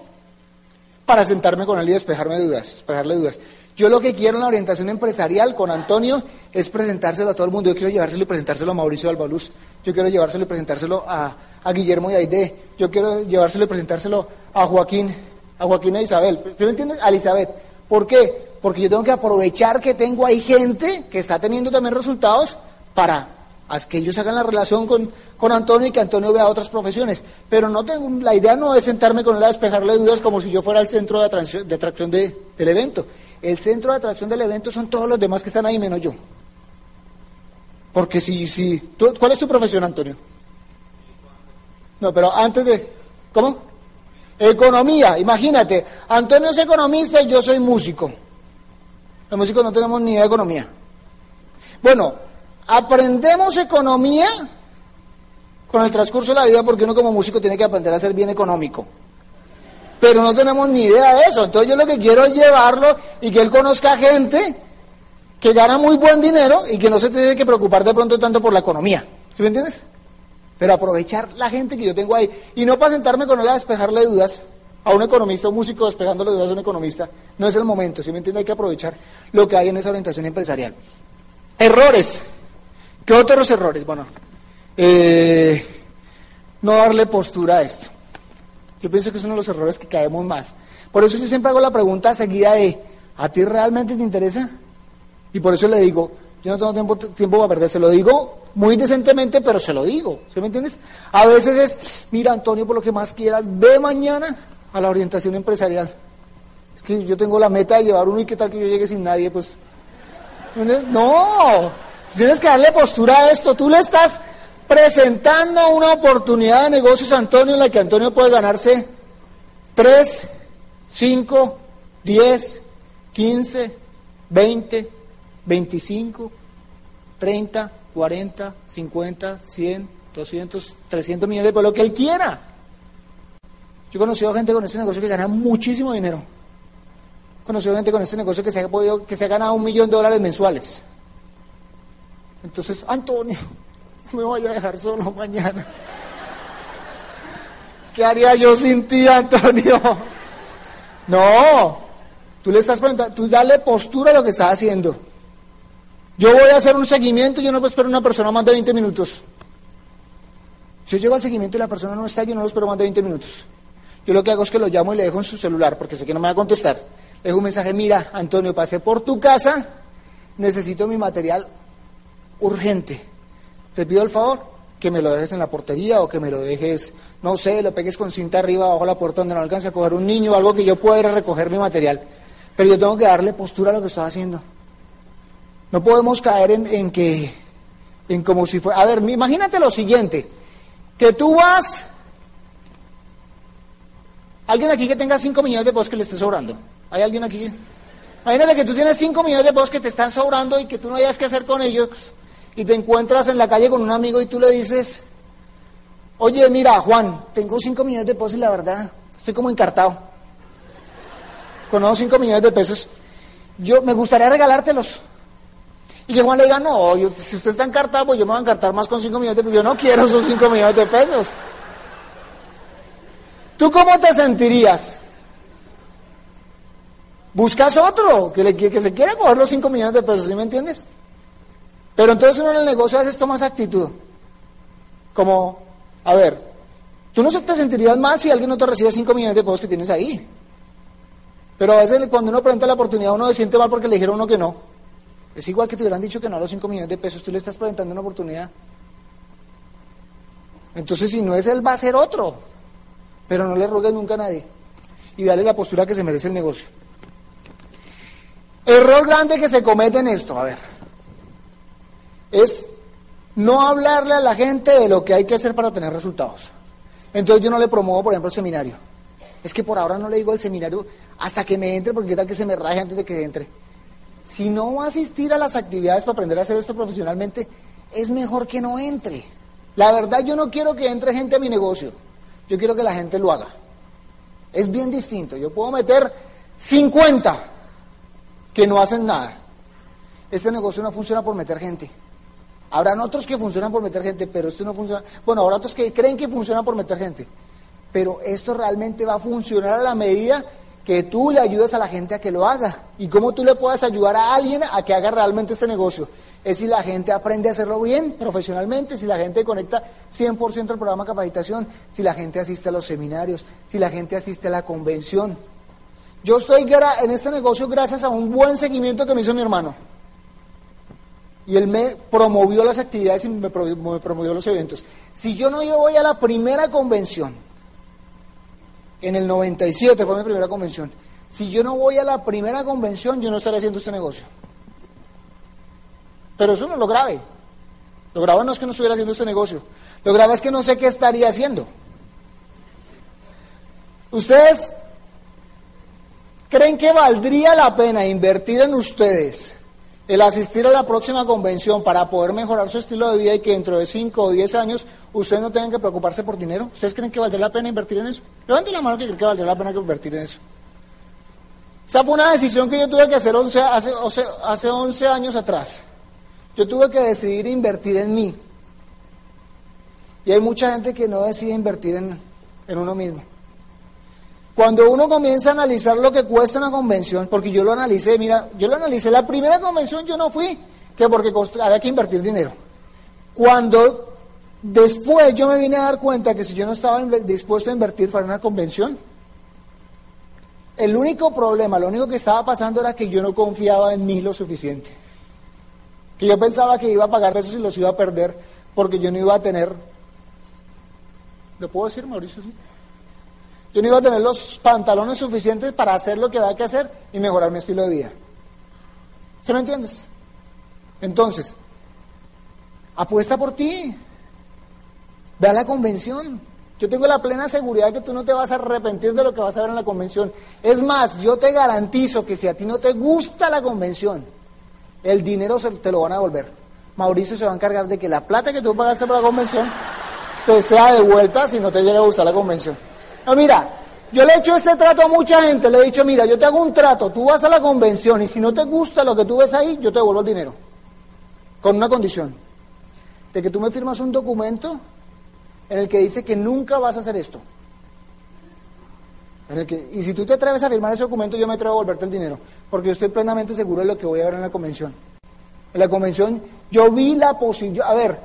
para sentarme con él y despejarme dudas, despejarle dudas. Yo lo que quiero en la orientación empresarial con Antonio es presentárselo a todo el mundo. Yo quiero llevárselo y presentárselo a Mauricio Albaluz. Yo quiero llevárselo y presentárselo a, Guillermo y Aide. Yo quiero llevárselo y presentárselo a Joaquín a Joaquín e Isabel. ¿Sí me entiendes? A Elizabeth. ¿Por qué? Porque yo tengo que aprovechar que tengo ahí gente que está teniendo también resultados para que ellos hagan la relación con, con Antonio y que Antonio vea otras profesiones. Pero no tengo, la idea no es sentarme con él a despejarle dudas como si yo fuera el centro de atracción, de atracción del evento. El centro de atracción del evento son todos los demás que están ahí menos yo. Porque si, si, ¿cuál es tu profesión, Antonio? No, pero antes de, ¿cómo? Economía, imagínate, Antonio es economista y yo soy músico. Los músicos no tenemos ni idea de economía. Bueno, aprendemos economía con el transcurso de la vida porque uno como músico tiene que aprender a ser bien económico. Pero no tenemos ni idea de eso. Entonces yo lo que quiero es llevarlo y que él conozca gente que gana muy buen dinero y que no se tiene que preocupar de pronto tanto por la economía. ¿Sí me entiendes? Pero aprovechar la gente que yo tengo ahí. Y no para sentarme con él a despejarle dudas a un economista, un músico despejándole dudas a un economista. No es el momento, ¿sí me entiendes? Hay que aprovechar lo que hay en esa orientación empresarial. Errores. ¿Qué otros errores? Bueno, eh, no darle postura a esto. Yo pienso que es uno de los errores que caemos más. Por eso yo siempre hago la pregunta seguida de, ¿a ti realmente te interesa? Y por eso le digo, yo no tengo tiempo, tiempo para perder, se lo digo muy decentemente, pero se lo digo, ¿sí me entiendes? A veces es, mira Antonio, por lo que más quieras, ve mañana a la orientación empresarial. Es que yo tengo la meta de llevar uno y qué tal que yo llegue sin nadie, pues... No, tienes que darle postura a esto, tú le estás presentando una oportunidad de negocios a Antonio en la que Antonio puede ganarse 3, 5, 10, 15, 20, 25, 30, 40, 50, 100, 200, 300 millones pesos, lo que él quiera. Yo he conocido gente con este negocio que gana muchísimo dinero. He conocido gente con este negocio que se ha, podido, que se ha ganado un millón de dólares mensuales. Entonces, Antonio, *laughs* me voy a dejar solo mañana. *laughs* ¿Qué haría yo sin ti, Antonio? *laughs* No, tú le estás preguntando, tú dale postura a lo que estás haciendo. Yo voy a hacer un seguimiento yo no puedo esperar una persona más de 20 minutos. Si yo llego al seguimiento y la persona no está, yo no lo espero más de 20 minutos. Yo lo que hago es que lo llamo y le dejo en su celular, porque sé que no me va a contestar. Le dejo un mensaje, mira, Antonio, pasé por tu casa, necesito mi material urgente. Te pido el favor que me lo dejes en la portería o que me lo dejes, no sé, lo pegues con cinta arriba bajo la puerta donde no alcance a coger un niño o algo que yo pueda a recoger mi material. Pero yo tengo que darle postura a lo que estoy haciendo. No podemos caer en, que, en como si fuera... A ver, imagínate lo siguiente, que tú vas... Alguien aquí que tenga 5 millones de pesos que le esté sobrando. ¿Hay alguien aquí? Imagínate que tú tienes 5 millones de pesos que te están sobrando y que tú no hayas que hacer con ellos y te encuentras en la calle con un amigo y tú le dices, oye, mira, Juan, tengo 5 millones de pesos y la verdad estoy como encartado. Con esos 5 millones de pesos, yo me gustaría regalártelos. Y que Juan le diga, no, si usted está encartado, pues yo me voy a encartar más con 5 millones de pesos. Yo no quiero esos 5 millones de pesos. ¿Tú cómo te sentirías? Buscas otro que, que se quiera coger los 5 millones de pesos, ¿sí me entiendes? Pero entonces uno en el negocio a veces toma esa actitud. Como, a ver, tú no te sentirías mal si alguien no te recibe 5 millones de pesos que tienes ahí. Pero a veces cuando uno presenta la oportunidad uno se siente mal porque le dijeron uno que no. Es igual que te hubieran dicho que no a los 5 millones de pesos, tú le estás presentando una oportunidad. Entonces, si no es él, va a ser otro. Pero no le rogues nunca a nadie. Y dale la postura que se merece el negocio. Error grande que se comete en esto, a ver, es no hablarle a la gente de lo que hay que hacer para tener resultados. Entonces yo no le promuevo, por ejemplo, el seminario. Es que por ahora no le digo el seminario hasta que me entre, porque qué tal que se me raje antes de que entre. Si no va a asistir a las actividades para aprender a hacer esto profesionalmente, es mejor que no entre. La verdad yo no quiero que entre gente a mi negocio, yo quiero que la gente lo haga. Es bien distinto, yo puedo meter 50 que no hacen nada. Este negocio no funciona por meter gente. Habrán otros que funcionan por meter gente, pero esto no funciona. Bueno, habrá otros que creen que funciona por meter gente. Pero esto realmente va a funcionar a la medida que tú le ayudes a la gente a que lo haga y cómo tú le puedas ayudar a alguien a que haga realmente este negocio. es si la gente aprende a hacerlo bien profesionalmente, si la gente conecta 100% al programa de capacitación, si la gente asiste a los seminarios, si la gente asiste a la convención. Yo estoy en este negocio gracias a un buen seguimiento que me hizo mi hermano. Y él me promovió las actividades y me promovió los eventos. Si yo no voy a la primera convención, en el 97 fue mi primera convención, si yo no voy a la primera convención, yo no estaré haciendo este negocio. Pero eso no es lo grave. Lo grave no es que no estuviera haciendo este negocio. Lo grave es que no sé qué estaría haciendo. ¿Ustedes creen que valdría la pena invertir en ustedes el asistir a la próxima convención para poder mejorar su estilo de vida y que dentro de 5 o 10 años ustedes no tengan que preocuparse por dinero? ¿Ustedes creen que valdría la pena invertir en eso? Levanten la mano que creen que valdría la pena invertir en eso. Esa fue una decisión que yo tuve que hacer hace, hace 11 años atrás. Yo tuve que decidir invertir en mí. Y hay mucha gente que no decide invertir en, en uno mismo. Cuando uno comienza a analizar lo que cuesta una convención, porque yo lo analicé, mira, yo lo analicé, la primera convención yo no fui, que porque había que invertir dinero. Cuando después yo me vine a dar cuenta que si yo no estaba dispuesto a invertir para una convención, el único problema, lo único que estaba pasando era que yo no confiaba en mí lo suficiente que yo pensaba que iba a pagar eso y los iba a perder porque yo no iba a tener, ¿lo puedo decir Mauricio? Sí? Yo no iba a tener los pantalones suficientes para hacer lo que había que hacer y mejorar mi estilo de vida. ¿Se me entiendes? Entonces, apuesta por ti. Ve a la convención. Yo tengo la plena seguridad que tú no te vas a arrepentir de lo que vas a ver en la convención. Es más, yo te garantizo que si a ti no te gusta la convención, el dinero se, te lo van a devolver. Mauricio se va a encargar de que la plata que tú pagaste por la convención te sea devuelta si no te llega a gustar la convención. No, mira, yo le he hecho este trato a mucha gente, le he dicho, mira, yo te hago un trato, tú vas a la convención y si no te gusta lo que tú ves ahí, yo te devuelvo el dinero. Con una condición, de que tú me firmas un documento en el que dice que nunca vas a hacer esto y si tú te atreves a firmar ese documento, yo me atrevo a volverte el dinero, porque yo estoy plenamente seguro de lo que voy a ver en la convención. En la convención yo vi la posibilidad, a ver,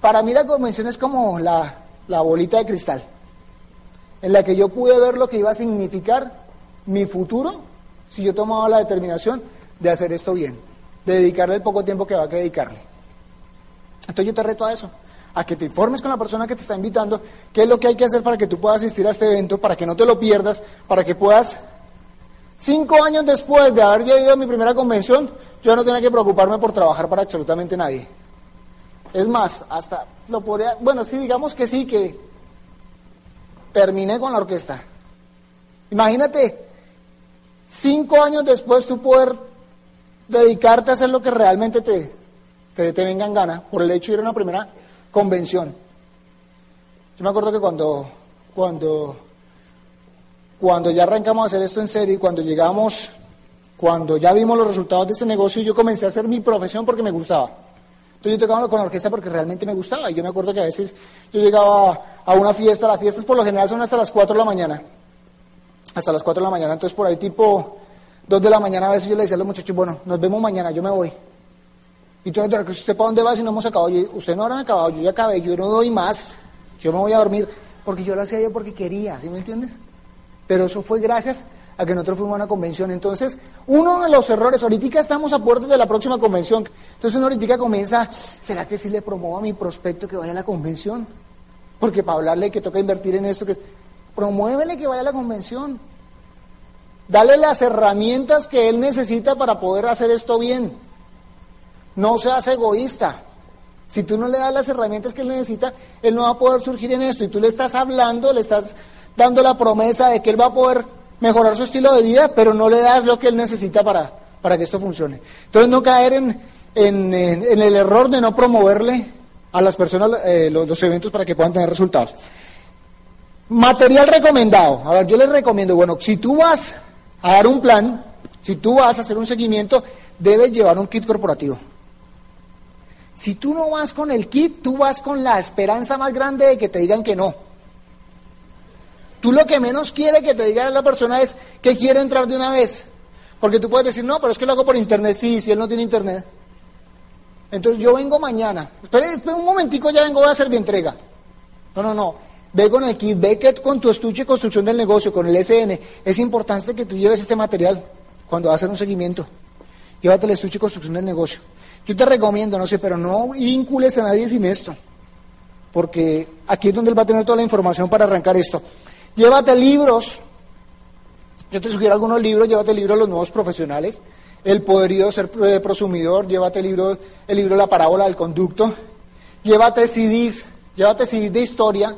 para mí la convención es como la, la bolita de cristal, en la que yo pude ver lo que iba a significar mi futuro si yo tomaba la determinación de hacer esto bien, de dedicarle el poco tiempo que va a dedicarle. Entonces yo te reto a eso a que te informes con la persona que te está invitando, qué es lo que hay que hacer para que tú puedas asistir a este evento, para que no te lo pierdas, para que puedas, cinco años después de haber ido a mi primera convención, yo no tenía que preocuparme por trabajar para absolutamente nadie. Es más, hasta lo podría, bueno, sí, digamos que sí, que terminé con la orquesta. Imagínate, cinco años después tú poder dedicarte a hacer lo que realmente te, te, te venga en gana por el hecho de ir a una primera convención. Yo me acuerdo que cuando, cuando, cuando ya arrancamos a hacer esto en serio y cuando llegamos, cuando ya vimos los resultados de este negocio, yo comencé a hacer mi profesión porque me gustaba. Entonces yo tocaba con la orquesta porque realmente me gustaba. Y yo me acuerdo que a veces yo llegaba a una fiesta, las fiestas por lo general son hasta las 4 de la mañana. Hasta las 4 de la mañana. Entonces por ahí tipo 2 de la mañana a veces yo le decía a los muchachos, bueno, nos vemos mañana, yo me voy. Y entonces, ¿usted para dónde va si no hemos acabado? Usted no habrán acabado, yo ya acabé, yo no doy más, yo me voy a dormir, porque yo lo hacía yo porque quería, ¿sí me entiendes? Pero eso fue gracias a que nosotros fuimos a una convención. Entonces, uno de los errores, ahorita estamos a puertas de la próxima convención, entonces uno ahorita comienza, ¿será que si le promuevo a mi prospecto que vaya a la convención? Porque para hablarle que toca invertir en esto, que promuévele que vaya a la convención. Dale las herramientas que él necesita para poder hacer esto bien. No seas egoísta. Si tú no le das las herramientas que él necesita, él no va a poder surgir en esto. Y tú le estás hablando, le estás dando la promesa de que él va a poder mejorar su estilo de vida, pero no le das lo que él necesita para, para que esto funcione. Entonces no caer en, en, el error de no promoverle a las personas eh, los, los, eventos para que puedan tener resultados. Material recomendado. A ver, yo les recomiendo, bueno, si tú vas a dar un plan, si tú vas a hacer un seguimiento, debes llevar un kit corporativo. Si tú no vas con el kit, tú vas con la esperanza más grande de que te digan que no. Tú lo que menos quiere que te diga la persona es que quiere entrar de una vez. Porque tú puedes decir, no, pero es que lo hago por internet. Sí, si él no tiene internet. Entonces yo vengo mañana. Espera, espera un momentico, ya vengo, voy a hacer mi entrega. No, no, no. Ve con el kit, ve que con tu estuche de construcción del negocio, con el SN. Es importante que tú lleves este material cuando vas a hacer un seguimiento. Llévate el estuche de construcción del negocio. Yo te recomiendo, no sé, pero no vincules a nadie sin esto. Porque aquí es donde él va a tener toda la información para arrancar esto. Llévate libros. Yo te sugiero algunos libros, llévate el libro de los nuevos profesionales. El poderío de ser eh, prosumidor, llévate el libro, el libro La parábola del conducto. Llévate CDs, llévate CDs de historia.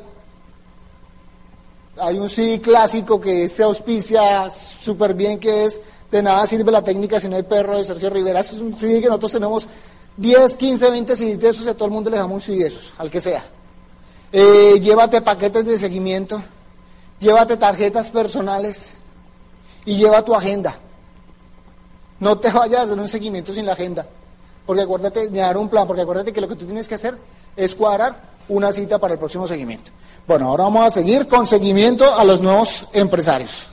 Hay un CD clásico que se auspicia súper bien, que es De nada sirve la técnica si no hay perro, de Sergio Rivera. Es un CD que nosotros tenemos 10, 15, 20 CDs de esos y a todo el mundo le damos un CD de esos, al que sea. Eh, llévate paquetes de seguimiento, llévate tarjetas personales y lleva tu agenda. No te vayas a hacer un seguimiento sin la agenda, porque acuérdate de dar un plan, porque acuérdate que lo que tú tienes que hacer es cuadrar una cita para el próximo seguimiento. Bueno, ahora vamos a seguir con seguimiento a los nuevos empresarios.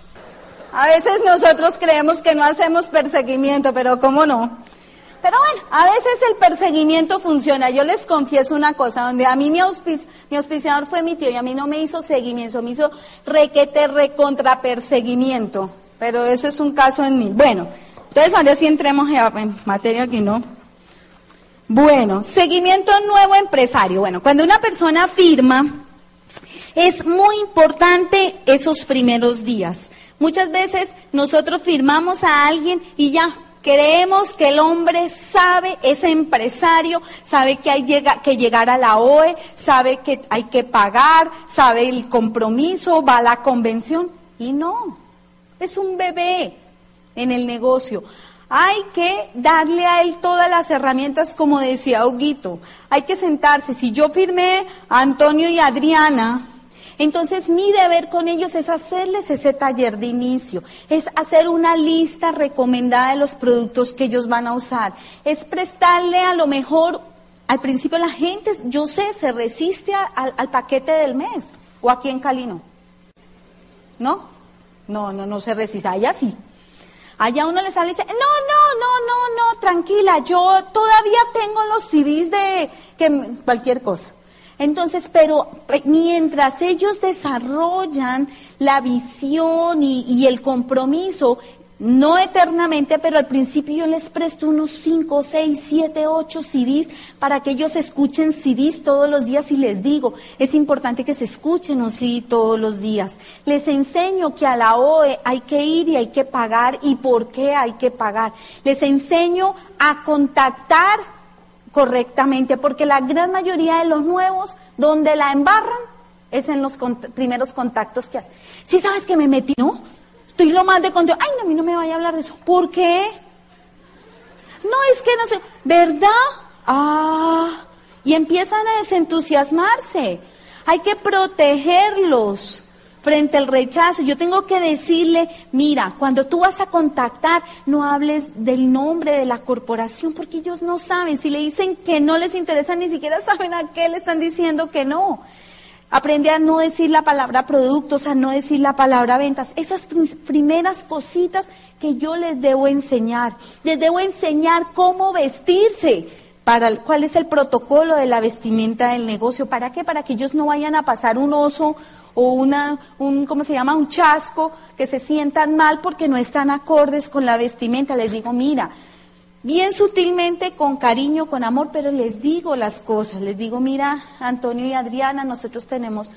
A veces nosotros creemos que no hacemos perseguimiento, pero ¿cómo no? Pero bueno, a veces el perseguimiento funciona. Yo les confieso una cosa, donde a mí mi, auspiciador fue mi tío y a mí no me hizo seguimiento, me hizo requete recontra perseguimiento. Pero eso es un caso en mí. Bueno, entonces ahora sí entremos en materia que no. Bueno, seguimiento nuevo empresario. Bueno, cuando una persona firma, es muy importante esos primeros días. Muchas veces nosotros firmamos a alguien y ya, Creemos que el hombre sabe, es empresario, sabe que hay que llegar a la OE, sabe que hay que pagar, sabe el compromiso, va a la convención. Y no, es un bebé en el negocio. Hay que darle a él todas las herramientas, como decía Huguito. Hay que sentarse. Si yo firmé a Antonio y Adriana, entonces mi deber con ellos es hacerles ese taller de inicio, es hacer una lista recomendada de los productos que ellos van a usar, es prestarle a lo mejor, al principio la gente, yo sé, se resiste al paquete del mes, o aquí en Calino. ¿No? No, no, no se resiste, allá sí. Allá uno les habla y dice, no, no, no, no, no, tranquila, yo todavía tengo los CDs de que, cualquier cosa. Entonces, pero mientras ellos desarrollan la visión y, el compromiso, no eternamente, pero al principio yo les presto unos 5, 6, 7, 8 CDs para que ellos escuchen CDs todos los días y les digo, es importante que se escuchen un CD todos los días. Les enseño que a la OE hay que ir y hay que pagar y por qué hay que pagar. Les enseño a contactar correctamente, porque la gran mayoría de los nuevos, donde la embarran, es en los primeros contactos que hacen. Si sabes que me metí, ¿no? Estoy lo más de conteo. Ay, no, a mí no me vaya a hablar de eso. ¿Por qué? No, es que no sé. ¿Verdad? Ah, y empiezan a desentusiasmarse. Hay que protegerlos frente al rechazo. Yo tengo que decirle, mira, cuando tú vas a contactar, no hables del nombre de la corporación, porque ellos no saben. Si le dicen que no les interesa, ni siquiera *laughs* saben a qué le están diciendo que no. Aprende a no decir la palabra productos, a no decir la palabra ventas. Esas primeras cositas que yo les debo enseñar. Les debo enseñar cómo vestirse. Para cuál es el protocolo de la vestimenta del negocio, ¿para qué? Para que ellos no vayan a pasar un oso o una, un, ¿cómo se llama? Un chasco, que se sientan mal porque no están acordes con la vestimenta. Les digo, mira, bien sutilmente, con cariño, con amor, pero les digo las cosas. Les digo, mira, Antonio y Adriana, nosotros tenemos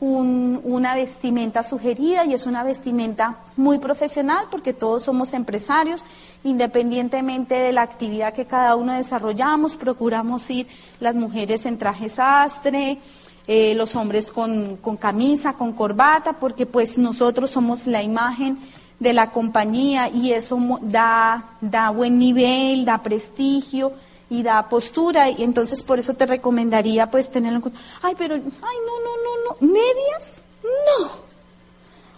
un, una vestimenta sugerida y es una vestimenta muy profesional porque todos somos empresarios, independientemente de la actividad que cada uno desarrollamos, procuramos ir las mujeres en traje sastre, eh, los hombres con, camisa, con corbata, porque pues nosotros somos la imagen de la compañía y eso da, da buen nivel, da prestigio y da postura y entonces por eso te recomendaría pues tenerlo en cuenta. Ay, pero, ay, no, no, no, no, medias, no.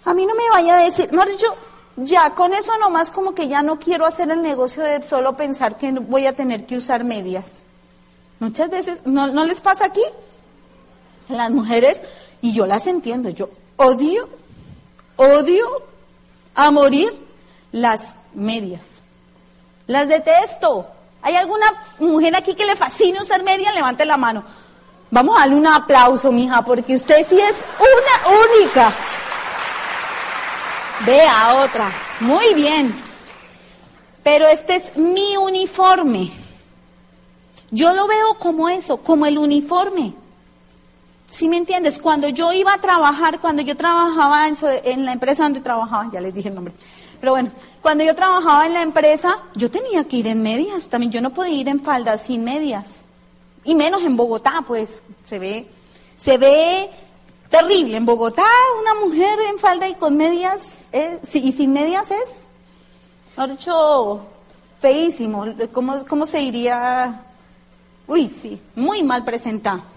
A mí no me vaya a decir, no, yo ya con eso nomás como que ya no quiero hacer el negocio de solo pensar que voy a tener que usar medias. Muchas veces, ¿no, no les pasa aquí? Las mujeres, y yo las entiendo, yo odio, odio a morir las medias. Las detesto. ¿Hay alguna mujer aquí que le fascina usar media? Levante la mano. Vamos a darle un aplauso, mija, porque usted sí es una única. Vea otra. Muy bien. Pero este es mi uniforme. Yo lo veo como eso, como el uniforme. ¿Sí me entiendes? Cuando yo iba a trabajar, cuando yo trabajaba en, la empresa donde trabajaba, ya les dije el nombre, pero bueno, cuando yo trabajaba en la empresa, yo tenía que ir en medias, también yo no podía ir en faldas sin medias. Y menos en Bogotá, pues se ve, se ve terrible. En Bogotá una mujer en falda y con medias, eh, y sin medias es, hecho, feísimo. ¿Cómo, ¿Cómo se diría? Uy, sí, muy mal presentada.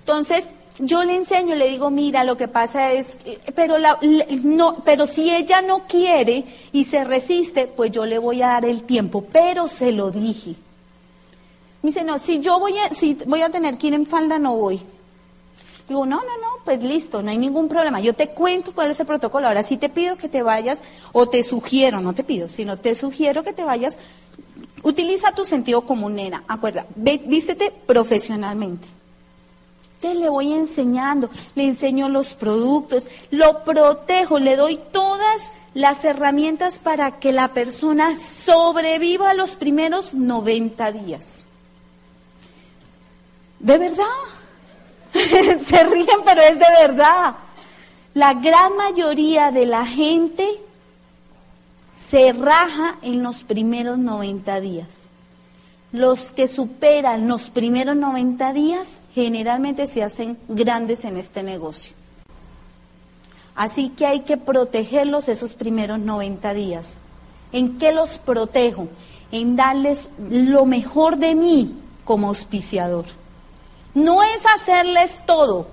Entonces, yo le enseño, le digo, mira, lo que pasa es, pero, la, no, pero si ella no quiere y se resiste, pues yo le voy a dar el tiempo, pero se lo dije. Me dice, no, si yo voy a, si voy a tener que ir en falda, no voy. Digo, no, no, no, pues listo, no hay ningún problema. Yo te cuento cuál es el protocolo. Ahora sí te pido que te vayas, o te sugiero, no te pido, sino te sugiero que te vayas. Utiliza tu sentido común, nena. Acuerda, vístete profesionalmente. Le voy enseñando, le enseño los productos, lo protejo, le doy todas las herramientas para que la persona sobreviva los primeros 90 días. ¿De verdad? *laughs* Se ríen, pero es de verdad. La gran mayoría de la gente se raja en los primeros 90 días. Los que superan los primeros 90 días generalmente se hacen grandes en este negocio. Así que hay que protegerlos esos primeros 90 días. ¿En qué los protejo? En darles lo mejor de mí como auspiciador. No es hacerles todo,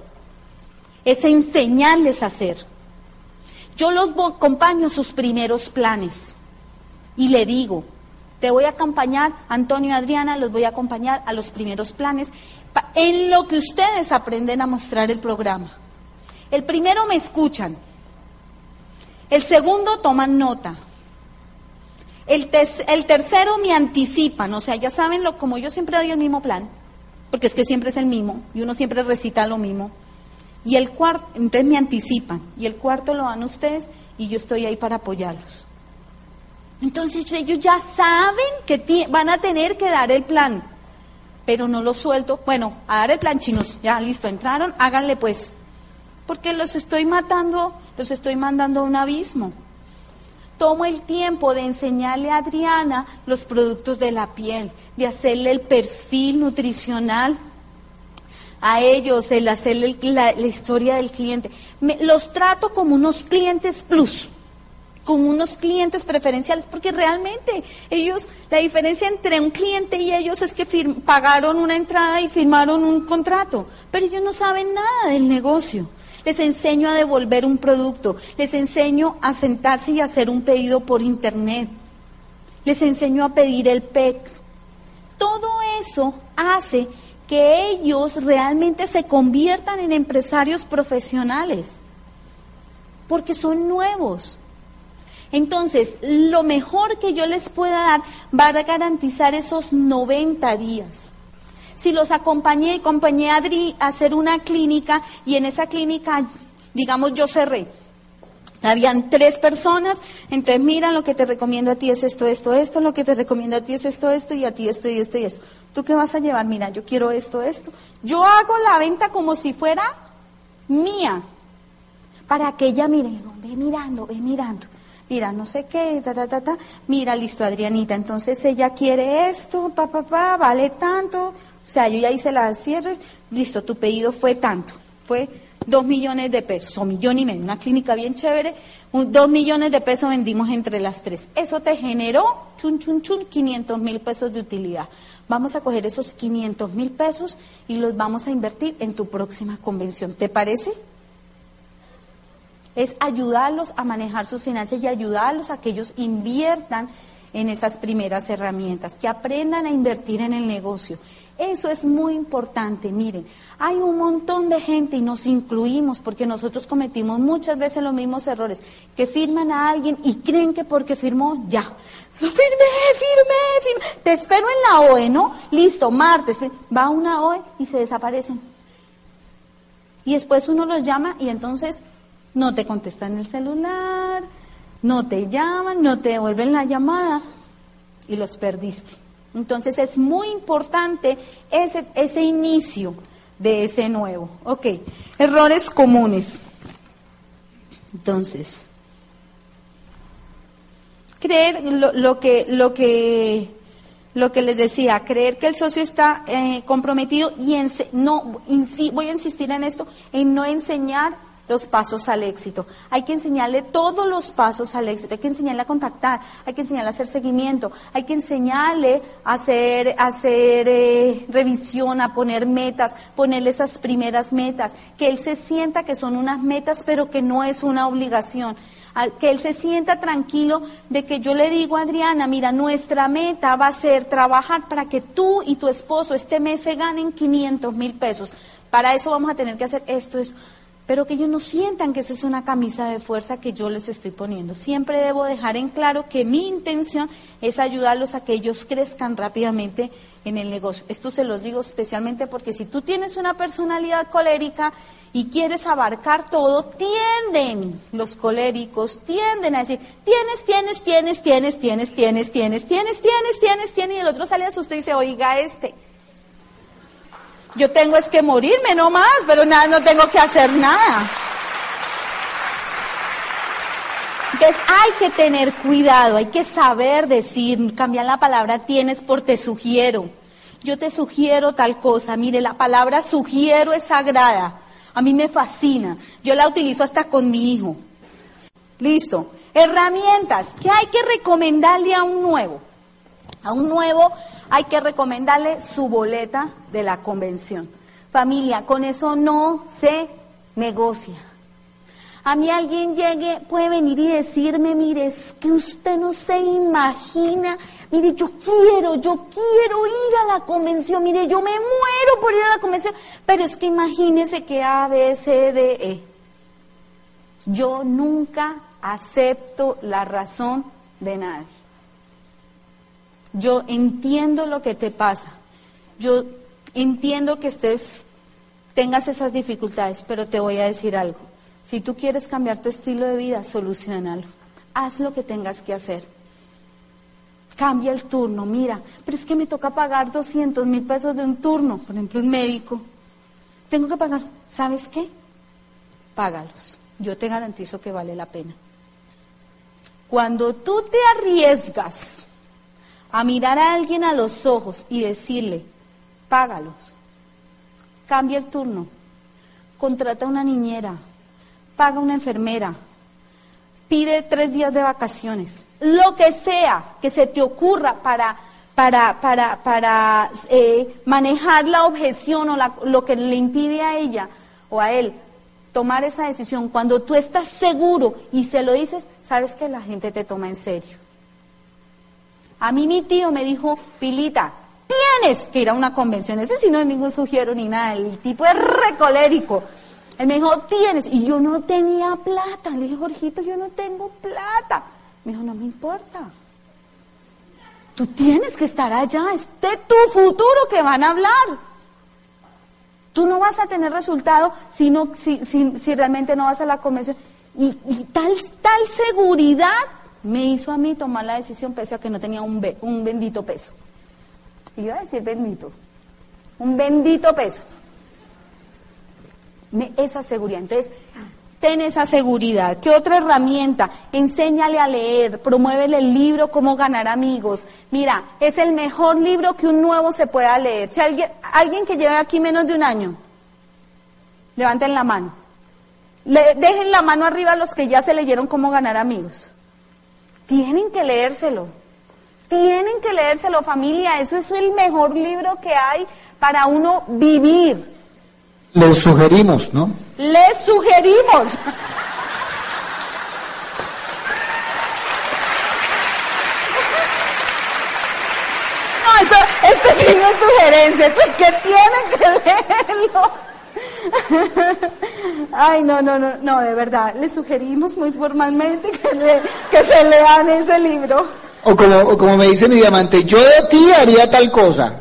es enseñarles a hacer. Yo los acompaño a sus primeros planes y le digo, te voy a acompañar, Antonio y Adriana, los voy a acompañar a los primeros planes en lo que ustedes aprenden a mostrar el programa. El primero me escuchan, el segundo toman nota, el, el tercero me anticipan, o sea, ya saben, lo, como yo siempre doy el mismo plan, porque es que siempre es el mismo y uno siempre recita lo mismo. Y el cuarto, entonces me anticipan, y el cuarto lo dan ustedes y yo estoy ahí para apoyarlos. Entonces ellos ya saben que van a tener que dar el plan, pero no lo suelto. Bueno, a dar el plan chinos, ya listo, entraron, háganle pues, porque los estoy matando, los estoy mandando a un abismo. Tomo el tiempo de enseñarle a Adriana los productos de la piel, de hacerle el perfil nutricional a ellos, el hacerle la, historia del cliente. los trato como unos clientes plus con unos clientes preferenciales, porque realmente ellos, la diferencia entre un cliente y ellos es que pagaron una entrada y firmaron un contrato, pero ellos no saben nada del negocio. Les enseño a devolver un producto, les enseño a sentarse y hacer un pedido por internet, les enseño a pedir el PEC. Todo eso hace que ellos realmente se conviertan en empresarios profesionales, porque son nuevos, entonces, lo mejor que yo les pueda dar va a garantizar esos 90 días. Si los acompañé, acompañé a Adri a hacer una clínica y en esa clínica, digamos, yo cerré. Habían tres personas, entonces mira, lo que te recomiendo a ti es esto, esto, esto, lo que te recomiendo a ti es esto, esto, y a ti esto, y esto, y esto. ¿Tú qué vas a llevar? Mira, yo quiero esto, esto. Yo hago la venta como si fuera mía, para que ella mire, ve mirando, ve mirando mira, no sé qué, ta, ta, ta, ta, mira, listo, Adrianita, entonces ella quiere esto, pa, pa, pa, vale tanto, o sea, yo ya hice la cierre, listo, tu pedido fue tanto, fue dos millones de pesos, o millón y medio, una clínica bien chévere, dos millones de pesos vendimos entre las tres. Eso te generó, chun, chun, chun, 500 mil pesos de utilidad. Vamos a coger esos 500 mil pesos y los vamos a invertir en tu próxima convención. ¿Te parece? Es ayudarlos a manejar sus finanzas y ayudarlos a que ellos inviertan en esas primeras herramientas, que aprendan a invertir en el negocio. Eso es muy importante. Miren, hay un montón de gente y nos incluimos porque nosotros cometimos muchas veces los mismos errores, que firman a alguien y creen que porque firmó ya. Lo firmé, firmé, firmé. Te espero en la OE, ¿no? Listo, martes. Va una OE y se desaparecen. Y después uno los llama y entonces no te contestan el celular, no te llaman, no te devuelven la llamada y los perdiste. Entonces es muy importante ese, ese inicio de ese nuevo. Ok, errores comunes. Entonces, creer lo, que, lo, que, lo que les decía, creer que el socio está eh, comprometido y no, voy a insistir en esto, en no enseñar los pasos al éxito. Hay que enseñarle todos los pasos al éxito. Hay que enseñarle a contactar, hay que enseñarle a hacer seguimiento, hay que enseñarle a hacer, hacer eh, revisión, a poner metas, ponerle esas primeras metas, que él se sienta que son unas metas, pero que no es una obligación. Que él se sienta tranquilo de que yo le digo a Adriana, mira, nuestra meta va a ser trabajar para que tú y tu esposo este mes se ganen 500 mil pesos. Para eso vamos a tener que hacer esto, eso pero que ellos no sientan que eso es una camisa de fuerza que yo les estoy poniendo. Siempre debo dejar en claro que mi intención es ayudarlos a que ellos crezcan rápidamente en el negocio. Esto se los digo especialmente porque si tú tienes una personalidad colérica y quieres abarcar todo, tienden los coléricos, tienden a decir, tienes, tienes, tienes, tienes, tienes, tienes, tienes, tienes, tienes, tienes, tienes, y el otro sale asustado y dice, oiga este yo tengo es que morirme no más, pero nada, no tengo que hacer nada. Entonces hay que tener cuidado, hay que saber decir, cambiar la palabra tienes por te sugiero. Yo te sugiero tal cosa. Mire, la palabra sugiero es sagrada. A mí me fascina. Yo la utilizo hasta con mi hijo. Listo. Herramientas. ¿Qué hay que recomendarle a un nuevo? A un nuevo hay que recomendarle su boleta de la convención. Familia, con eso no se negocia. A mí alguien llegue, puede venir y decirme, mire, es que usted no se imagina, mire, yo quiero, yo quiero ir a la convención, mire, yo me muero por ir a la convención, pero es que imagínese que A, B, C, D, E. Yo nunca acepto la razón de nadie. Yo entiendo lo que te pasa. Yo entiendo que estés, tengas esas dificultades, pero te voy a decir algo. Si tú quieres cambiar tu estilo de vida, solucionalo. Haz lo que tengas que hacer. Cambia el turno, mira, pero es que me toca pagar 200 mil pesos de un turno, por ejemplo, un médico. Tengo que pagar, ¿sabes qué? Págalos. Yo te garantizo que vale la pena. Cuando tú te arriesgas a mirar a alguien a los ojos y decirle, págalos, cambia el turno, contrata una niñera, paga una enfermera, pide tres días de vacaciones, lo que sea que se te ocurra para, para, para, para eh, manejar la objeción o lo que le impide a ella o a él tomar esa decisión. Cuando tú estás seguro y se lo dices, sabes que la gente te toma en serio. A mí mi tío me dijo, Pilita, tienes que ir a una convención. Ese sí no es ningún sugiero ni nada, el tipo es recolérico. Él me dijo, tienes. Y yo no tenía plata. Le dije, Jorgito, yo no tengo plata. Me dijo, no me importa. Tú tienes que estar allá. Es de tu futuro que van a hablar. Tú no vas a tener resultado si, si, si, si realmente no vas a la convención. Y, y tal, tal seguridad me hizo a mí tomar la decisión pese a que no tenía un, un bendito peso. Y iba a decir bendito, un bendito peso. esa seguridad. Entonces, ten esa seguridad. ¿Qué otra herramienta? Enséñale a leer, promuévele el libro Cómo ganar amigos. Mira, es el mejor libro que un nuevo se pueda leer. Si alguien, alguien que lleve aquí menos de un año, levanten la mano. Le, dejen la mano arriba a los que ya se leyeron Cómo ganar amigos. Tienen que leérselo. Tienen que leérselo, familia. Eso es el mejor libro que hay para uno vivir. Les sugerimos, ¿no? Les sugerimos. *laughs* No, esto, esto sí es sugerencia. Pues que tienen que leerlo. *laughs* Ay, no, no, no, no, de verdad, les sugerimos muy formalmente que, que se lean ese libro. O como, o como me dice mi diamante, yo de ti haría tal cosa.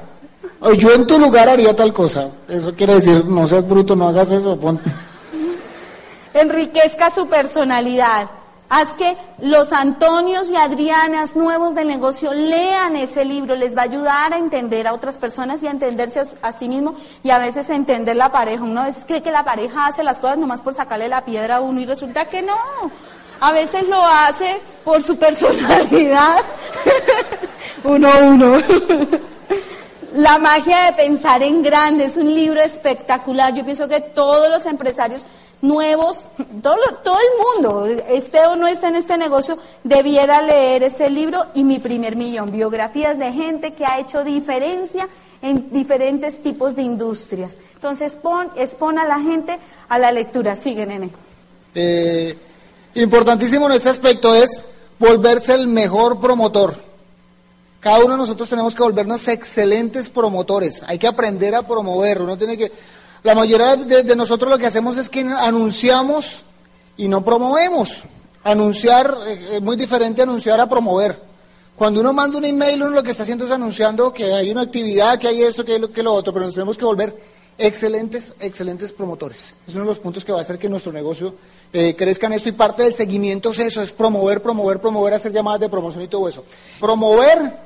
O yo en tu lugar haría tal cosa. Eso quiere decir, no seas bruto, no hagas eso, ponte. Enriquezca su personalidad. Haz que los Antonios y Adrianas nuevos del negocio lean ese libro, les va a ayudar a entender a otras personas y a entenderse a, sí mismo y a veces a entender la pareja. Uno a veces cree que la pareja hace las cosas nomás por sacarle la piedra a uno y resulta que no. A veces lo hace por su personalidad. *laughs* uno, uno. *laughs* La magia de pensar en grande es un libro espectacular. Yo pienso que todos los empresarios nuevos, todo, todo el mundo, esté o no esté en este negocio, debiera leer este libro y mi primer millón, biografías de gente que ha hecho diferencia en diferentes tipos de industrias. Entonces, expon, expon a la gente a la lectura. Sigue, nene. Eh, importantísimo en este aspecto es volverse el mejor promotor. Cada uno de nosotros tenemos que volvernos excelentes promotores. Hay que aprender a promover. Uno tiene que la mayoría de, nosotros lo que hacemos es que anunciamos y no promovemos. Anunciar eh, es muy diferente a anunciar a promover. Cuando uno manda un email, uno lo que está haciendo es anunciando que hay una actividad, que hay esto, que hay lo, que lo otro, pero nos tenemos que volver excelentes, excelentes promotores. Es uno de los puntos que va a hacer que nuestro negocio eh, crezca en esto y parte del seguimiento es eso, es promover, promover, promover, hacer llamadas de promoción y todo eso. Promover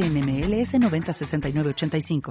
NMLS 906985.